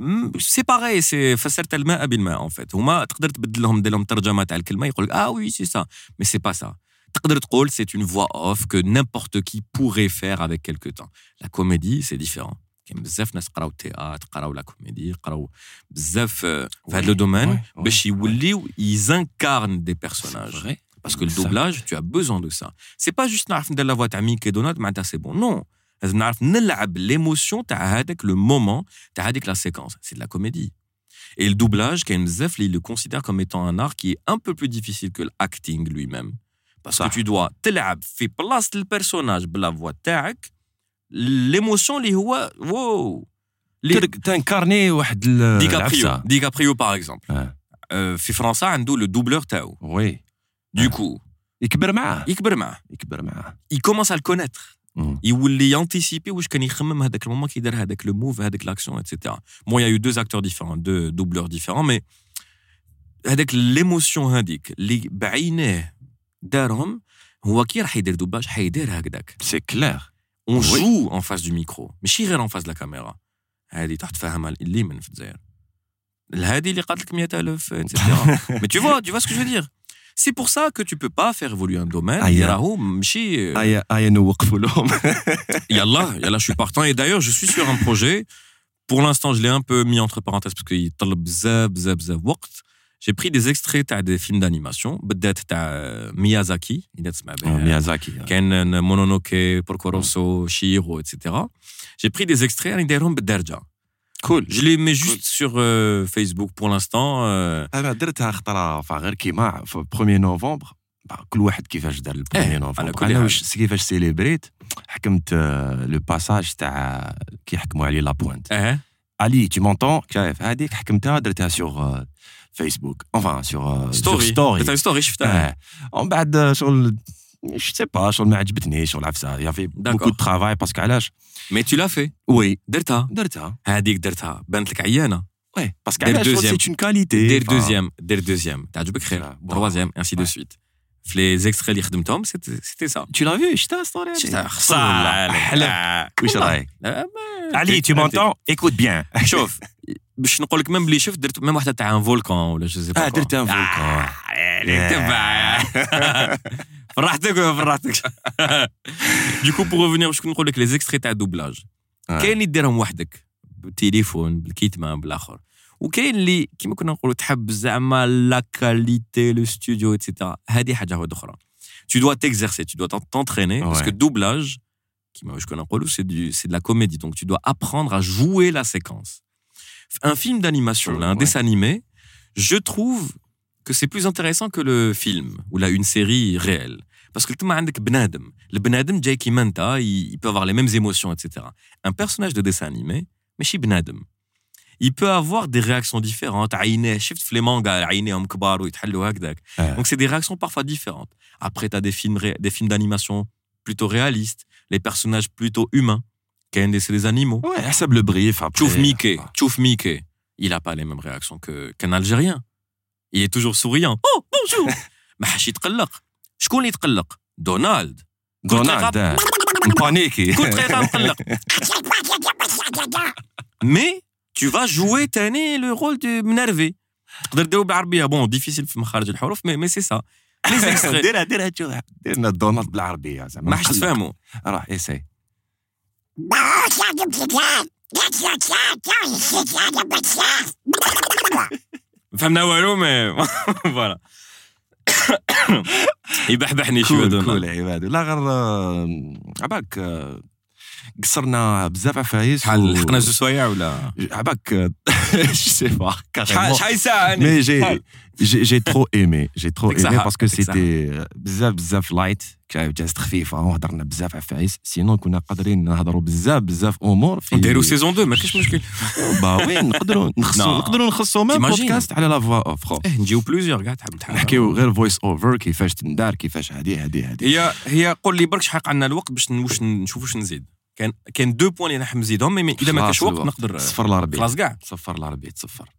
Hmm, c'est pareil c'est فسرت الماء بالماء en fait هما تقدر تبدل لهم دير لهم ترجمه تاع الكلمه يقول لك اه oui c'est ça mais c'est pas ça تقدر تقول c'est une voix off que n'importe qui pourrait faire avec quelque temps la comédie c'est différent كاين بزاف ناس قراو التياتر قراو لا كوميدي قراو بزاف آه، في هذا لو دومين Ouais, ouais. باش يوليو ils incarnent des personnages vrai. parce que le Ça. doublage tu as besoin de ça c'est pas juste نعرف ندير لا فوا تاع ميكي دونالد معناتها c'est bon non لازم نعرف نلعب l'émotion تاع هذاك le moment تاع هذيك la séquence c'est de la comédie et le doublage كاين بزاف اللي le considère comme étant un art qui est un peu plus difficile que l'acting lui-même parce صح. que tu dois تلعب في بلاصه البيرسوناج بلا فوا تاعك l'émotion اللي هو واو اللي- تر- تنكارني واحد ال- ديكابريو العفسة. ديكابريو باغ اكزومبل آه. آه، في فرنسا عنده لو دوبلور تاعو وي du آه. coup يكبر معاه يكبر معاه يكبر معاه il commence à le connaître مم. يولي يانتيسيبي واش كان يخمم هذاك المومون كي دار هذاك لو موف هذاك لاكسيون اتسيتيرا بون il y a eu deux acteurs différents deux doubleurs différents mais هذاك ليموسيون هذيك اللي بعينيه دارهم هو كي راح يدير دوباج حيدير هكذاك سي كلير اون Oui. جو اون فاس دو ميكرو ماشي غير اون فاس لا كاميرا هذه تروح تفهمها اللي من في الجزائر الهادي اللي قالت لك 100000 اتسيتيرا mais tu vois tu vois ce que je veux dire C'est pour ça que tu peux pas faire évoluer un domaine. Euh, yallah, yallah, je suis partant. Et d'ailleurs, je suis sur un projet. Pour l'instant, je l'ai un peu mis entre parenthèses parce qu'il J'ai pris des extraits des films d'animation. Peut-être Miyazaki. Miyazaki. Euh, Ken euh, Mononoke, Porco Rosso, Shiro, etc. J'ai pris des extraits. J'ai دايرهم بالدرجة. كول Je les mets juste sur euh, Facebook pour l'instant. euh, انا درتها خطره فا غير كيما في 1 نوفمبر با كل واحد كيفاش دار ال 1 إيه، على نوفمبر كل انا حال. واش كيفاش سيليبريت حكمت آه، لو باساج تاع كيحكموا عليه لا بوينت اه علي تي مونتون كيف هذيك حكمتها درتها سور فيسبوك انفان سور ستوري ستوري درتها ستوري شفتها. اه ومن بعد آه، شغل جو سي با شغل ما عجبتنيش شغل عفسه يافي بوكو دو ترافاي باسكو علاش Mais tu l'as fait. وي درتها. درتها هذيك درتها. بانت لك عيانة. وي باسكو دير علاش شغل deuxième. سي اون كاليتي دير دوزيام دير دوزيام تعجبك خير Voilà. Bon. تروازيام انسي دو Ouais. سويت في لي زيكستري اللي خدمتهم سيتي سا Tu l'as vu شتا ستوري شفتها صح حلف وش رايك علي tu m'entends écoute bien شوف باش نقول لك ميم بلي شفت درت ميم واحده تاع ان فولكان ولا جو سي اه درت ان فولكان فرحتك ولا فرحتك ديكو بور ريفونير باش نقول لك لي زيكستري تاع دوبلاج كاين اللي ديرهم وحدك بالتليفون بالكيتمان بالاخر وكاين اللي كيما كنا نقولوا تحب زعما لا كاليتي لو ستوديو اتسيتيرا هذه حاجه واحده اخرى tu dois t'exercer tu dois t'entraîner parce Ouais. que doublage كيما واش كنا نقولوا c'est du c'est de la comédie donc tu dois apprendre à jouer la séquence un film d'animation, oh, un dessin animé, je trouve que c'est plus intéressant que le film ou là une série réelle. Parce que tu as Benadem. Le Benadem, ben Jay Kimanta, il peut avoir les mêmes émotions, etc. Un personnage de dessin animé, mais chez Benadem. Il peut avoir des réactions différentes. Donc c'est des réactions parfois différentes. Après, tu as des films d'animation plutôt réalistes, les personnages plutôt humains. كاين des- c'est des animaux Ouais, حسب le brief après. تشوف ميكي تشوف ميكي il a pas les mêmes réactions que qu'un algérien il est toujours souriant oh bonjour ما حاش يتقلق شكون اللي يتقلق دونالد كل دونالد آه. مبانيكي كل دقيقه مقلق mais tu vas jouer تاني le rôle de منرفي تقدر ديرو بالعربيه بون ديفيسيل في مخارج الحروف mais mais c'est ça les extraits ديرها ديرها تشوف ديرنا دونالد بالعربيه زعما ما حش تفهموا راح ايساي فهمنا والو مي فوالا يبحبحني شويه كول دونالد كول عباد لا غير آه، عباك آه، قصرنا بزاف عفايس شحال لحقنا جوج سوايع ولا عباك جو سي با شحال كاريمون شحال ساعه Mais j'ai j'ai j'ai trop aimé, j'ai trop Dès que ça aimé ha- جازت خفيفه وهضرنا بزاف عفايس سينون كنا قادرين نهضروا بزاف بزاف أمور في نديروا سيزون 2 ما كاينش مشكل. با وي نقدروا نخصوا. نقدروا نخصوا ميم تيماجين. بودكاست على لا فوا اوف خو. آه نجيو بلوزيور كاع تحب تحب. نحكيو غير فويس اوفر كيفاش تندار كيفاش هادي هادي هادي. هي هي قول لي برك شحال عندنا الوقت باش نشوف واش نزيد. كان كان دو بوان اللي نحب نزيدهم مي إذا ما كانش وقت. نقدر صفر العربي خلاص كاع صفر العربي تصفر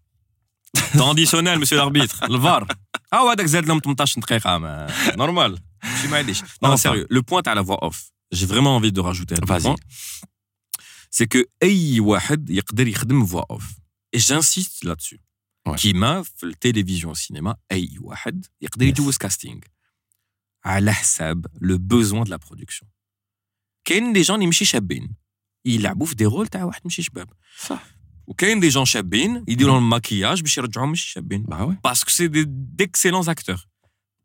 ترانديسيونيل مسيو الاربيتر الفار ها هو هذاك زاد لهم 18 دقيقه ما نورمال ماشي معليش نو Enfin. سيريو لو بوان تاع لا فوا اوف جي فريمون انفي دو راجوتي Vas-y. سي كو اي واحد يقدر يخدم فوا اوف اي جانسيست لا دسو Ouais. كيما في التلفزيون والسينما اي واحد يقدر Yes. يجوز كاستينغ على حساب لو بوزوان دو لا برودكسيون كاين دي جون اللي ماشي شابين يلعبوا في دي رول تاع واحد ماشي شباب صح وكاين دي جون شابين يديروا لهم ماكياج باش يرجعوهم ماشي شابين با وي باسكو سي دي ديكسيلونز اكتور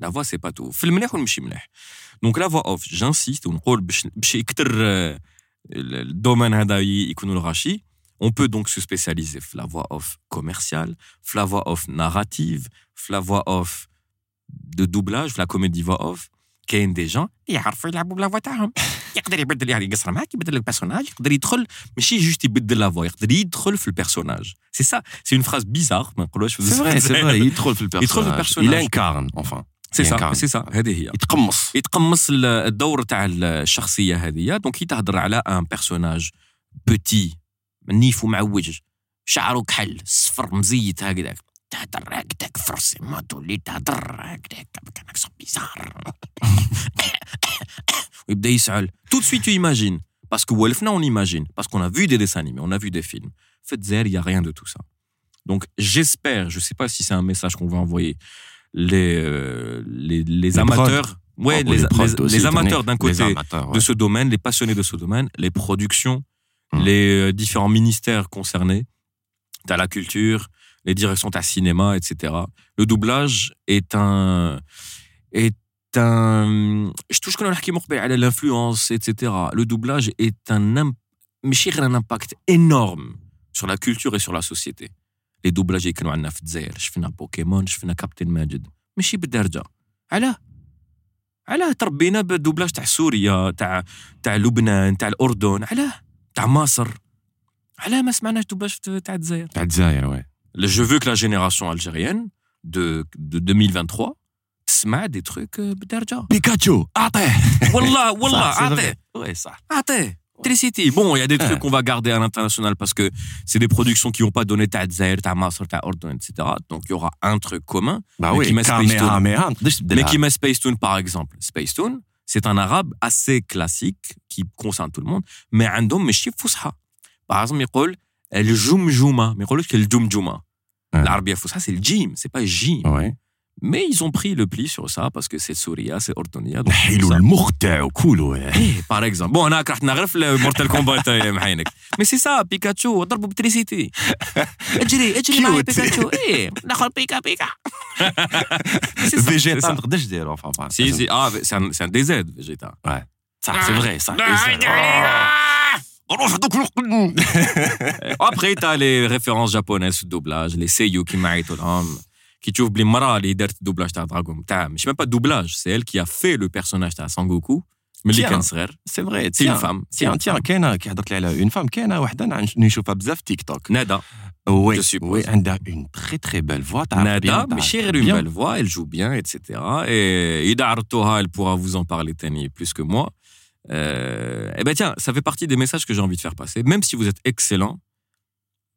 لا فوا سي با تو في المليح والمشي مليح دونك لا فوا اوف جانسيست ونقول باش باش يكثر آه، الدومين هذا ي- يكونوا الغاشي On peut donc se spécialiser في la voix off commerciale, في la voix off narrative, في la voix off de doublage, في la comédie voix off. كاين دي جون يعرفوا يلعبوا بلا فوا تاعهم يقدر يبدل يعني يقصر معاك يبدل البيرسوناج يقدر يدخل ماشي جوست يبدل لا فوا يقدر يدخل في البيرسوناج سي سا سي اون فراز بيزار ما نقولوش في سي فري سي فري يدخل في البيرسوناج يدخل في البيرسوناج. il انكارن enfin سي سا ينكارن. سي سا هذه هي يتقمص يتقمص ال- الدور تاع الشخصيه هذه دونك يتهضر على ان بيرسوناج بوتي نيف ومعوج شعره كحل صفر مزيت هكذاك تهدر هكذاك فرسي ما تولي تهدر هكذاك كان اكسون بيزار ويبدا يسعل tout de suite tu imagines parce que ولفنا on imagine parce qu'on a vu des dessins animés on a vu des films في الجزائر il y a rien de tout ça donc j'espère je sais pas si c'est un message qu'on va envoyer Euh, les, les, amateurs. Ouais, les, amateurs d'un côté de ce domaine, les passionnés de ce domaine, les productions, les euh, différents ministères concernés. tu as la culture, les directions, t'as cinéma, etc. Le doublage est un. Est. Je touche qu'on a l'influence, etc. Le doublage est un. Mais un impact énorme sur la culture et sur la société. Doublages اللي كانوا عندنا في الجزائر. شفنا بوكيمون شفنا كابتن ماجد. ماشي بالدرجة. علاه. علاه تربينا بالدوبلاج تاع سوريا تاع تاع لبنان تاع الأردن. علاه. تاع مصر. علاه ما سمعناش دوبلاج تاع الجزائر. تاع الجزائر وي. Je veux que la génération algérienne de, de 2023 تسمع دي تروك بالدرجه بيكاتشو. أعطيه. والله والله أعطيه. وي صح. أعطيه. Bon, il y a des trucs qu'on va garder à l'international parce que c'est des productions qui n'ont pas donné ta Zaire, ta Masr, ta Ordon, etc. Donc il y aura un truc commun. Bah oui, mais qui met Space Tune, par exemple. Space Tune, c'est un arabe assez classique qui concerne tout le monde, mais un dom, mais fousha. Par exemple, il dit le jumjuma, mais il dit le jumjuma. L'arabe fousha, c'est le jim, c'est pas jim. Ouais. Mais ils ont pris le pli sur ça parce que c'est Souria, c'est Ortonia. Eh, par exemple. Bon, on a le Mortal Kombat. Euh, mais c'est ça, Pikachu, on a Pikachu. Ah, c'est un, c'est un DZ, Vegeta. Ouais. Ça, c'est vrai, ça. Ah. Après, t'as les références japonaises, doublage, les seiyuu qui qui تشوف بلي مرة اللي دارت الدوبلاج تاع دراغون تاع مش même pas doublage, c'est elle qui a fait le personnage تاع Sangoku ملي Tiens. كان صغير. سي فري C'est une femme. C'est تيان une تيان femme. كاينه كي هضرت لي على اون فام كاينه وحده نع- نشوفها بزاف في تيك توك نادا وي Je suppose. وي عندها اون تري تري بيل فوا تعرف Nada, bien, mais تعرف chez une bien. belle voix, elle joue bien, etc. Et Ida Artoha, elle pourra vous en parler Tani, plus que moi. Euh, eh ben tiens, ça fait partie des messages que j'ai envie de faire passer. Même si vous êtes excellent,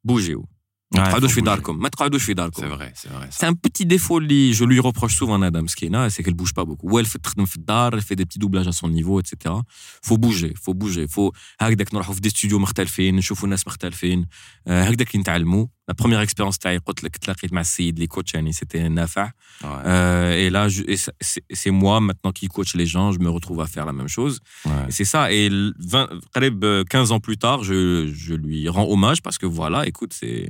bougez-vous. Ouais, ما تقعدوش faut في bouger. داركم ما تقعدوش في C'est داركم vrai, c'est vrai. ça. C'est un petit défaut اللي je lui reproche souvent à Adam Skina, c'est qu'elle bouge pas beaucoup. Ou elle fait تخدم في الدار, elle fait des petits doublages à son niveau, etc. Faut bouger, faut bouger, faut هكذاك نروحوا في دي ستوديو مختلفين, نشوفوا ناس مختلفين, آه، هكذاك نتعلموا. La première expérience تاعي قلت لك تلاقيت مع السيد اللي كوتش يعني c'était نافع Ouais, Euh, et là je- et ça- c'est c'est moi maintenant qui coach les gens je me retrouve à faire la même chose ouais. et c'est ça et le 20 قريب 15 ans plus tard je, je lui rends hommage parce que voilà écoute c'est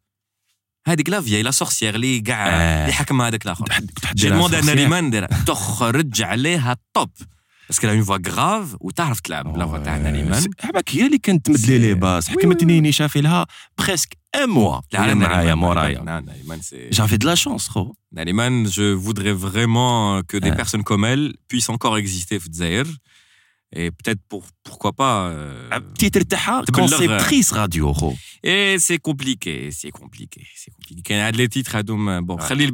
هذيك لا vieille, la sorcière اللي كاع Eh. اللي حكم هذاك الاخر. كنت J'ai demandé à Nariman دير تخرج عليها توب. Parce qu'elle a une voix grave وتعرف تلعب لا voix تاع Nariman. حبك هي اللي كانت تمد لي لي باس Oui, حكمتني نشافي لها بريسك ان موا لا هي معايا مورايا Nariman, Nariman, c'est. جافي دو لا شونس خو Nariman, je voudrais vraiment que des Ouais. personnes comme elle puissent encore exister au Zaïre. Et peut-être pour, pourquoi pas. Euh, conceptrice radio. Et c'est compliqué, c'est compliqué, c'est compliqué. Elle a les titres, euh, bon, Khalil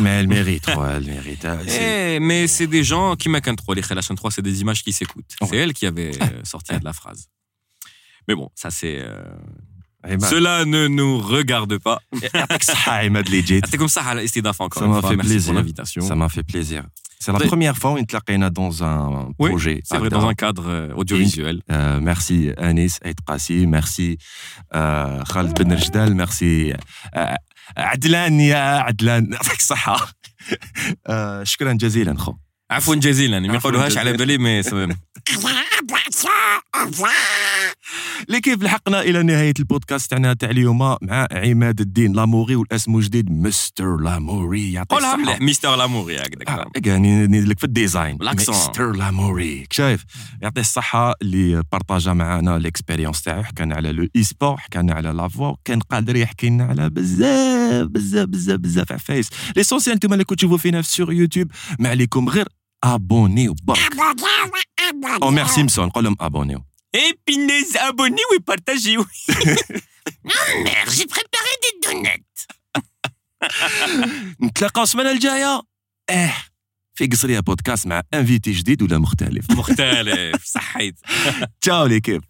Mais elle mérite, elle mérite. Eh, mais c'est des gens qui m'acquittent trop. Les Khalachan 3, c'est des images qui s'écoutent. C'est elle qui avait euh, sorti de la phrase. Mais bon, ça c'est. Euh, eh ben. Cela ne nous regarde pas. Ah, c'est comme ça, Estidaf, encore. Ça m'a fait plaisir. Ça m'a fait plaisir. C'est la Ouais. première fois où on تلاقينا dans un Oui, projet. C'est vrai, dans un cadre euh, audiovisuel. Euh, merci Anis Aït Qassi, merci euh, Khalid Ben Rjdal, merci euh, عدلان يا عدلان يعطيك الصحة آه، شكرا جزيلا خو عفوا جزيلا ما عفواً يقولوهاش على جزيلاً. بالي مي سمم. لكيف لحقنا إلى نهاية البودكاست تاعنا تاع اليوم مع عماد الدين لاموري والأسم جديد مستر لاموري. يعطيك قولها الصحة. مليح ميستر لامور هكذاك. آه، يعني ندير لك في الديزاين. مستر لاموري. شايف يعطيه الصحة اللي بارطاجا معنا ليكسبيريونس تاعو. حكانا على لو اي سبور حكانا على لافوا كان قادر يحكي لنا على بزاف بزاف بزاف بزاف عفايس ليسونسيال أنتم اللي كنتوا تشوفوا فينا في سور يوتيوب ما عليكم غير ابونيو برك او ميرسي مسون نقول لهم ابونيو Et pinez, abonnez-vous et partagez. Merde, j'ai préparé des donuts. نتلاقاو السمانه الجايه اه في قصريه بودكاست مع انفيتي جديد ولا مختلف مختلف صحيت تشاو ليكيب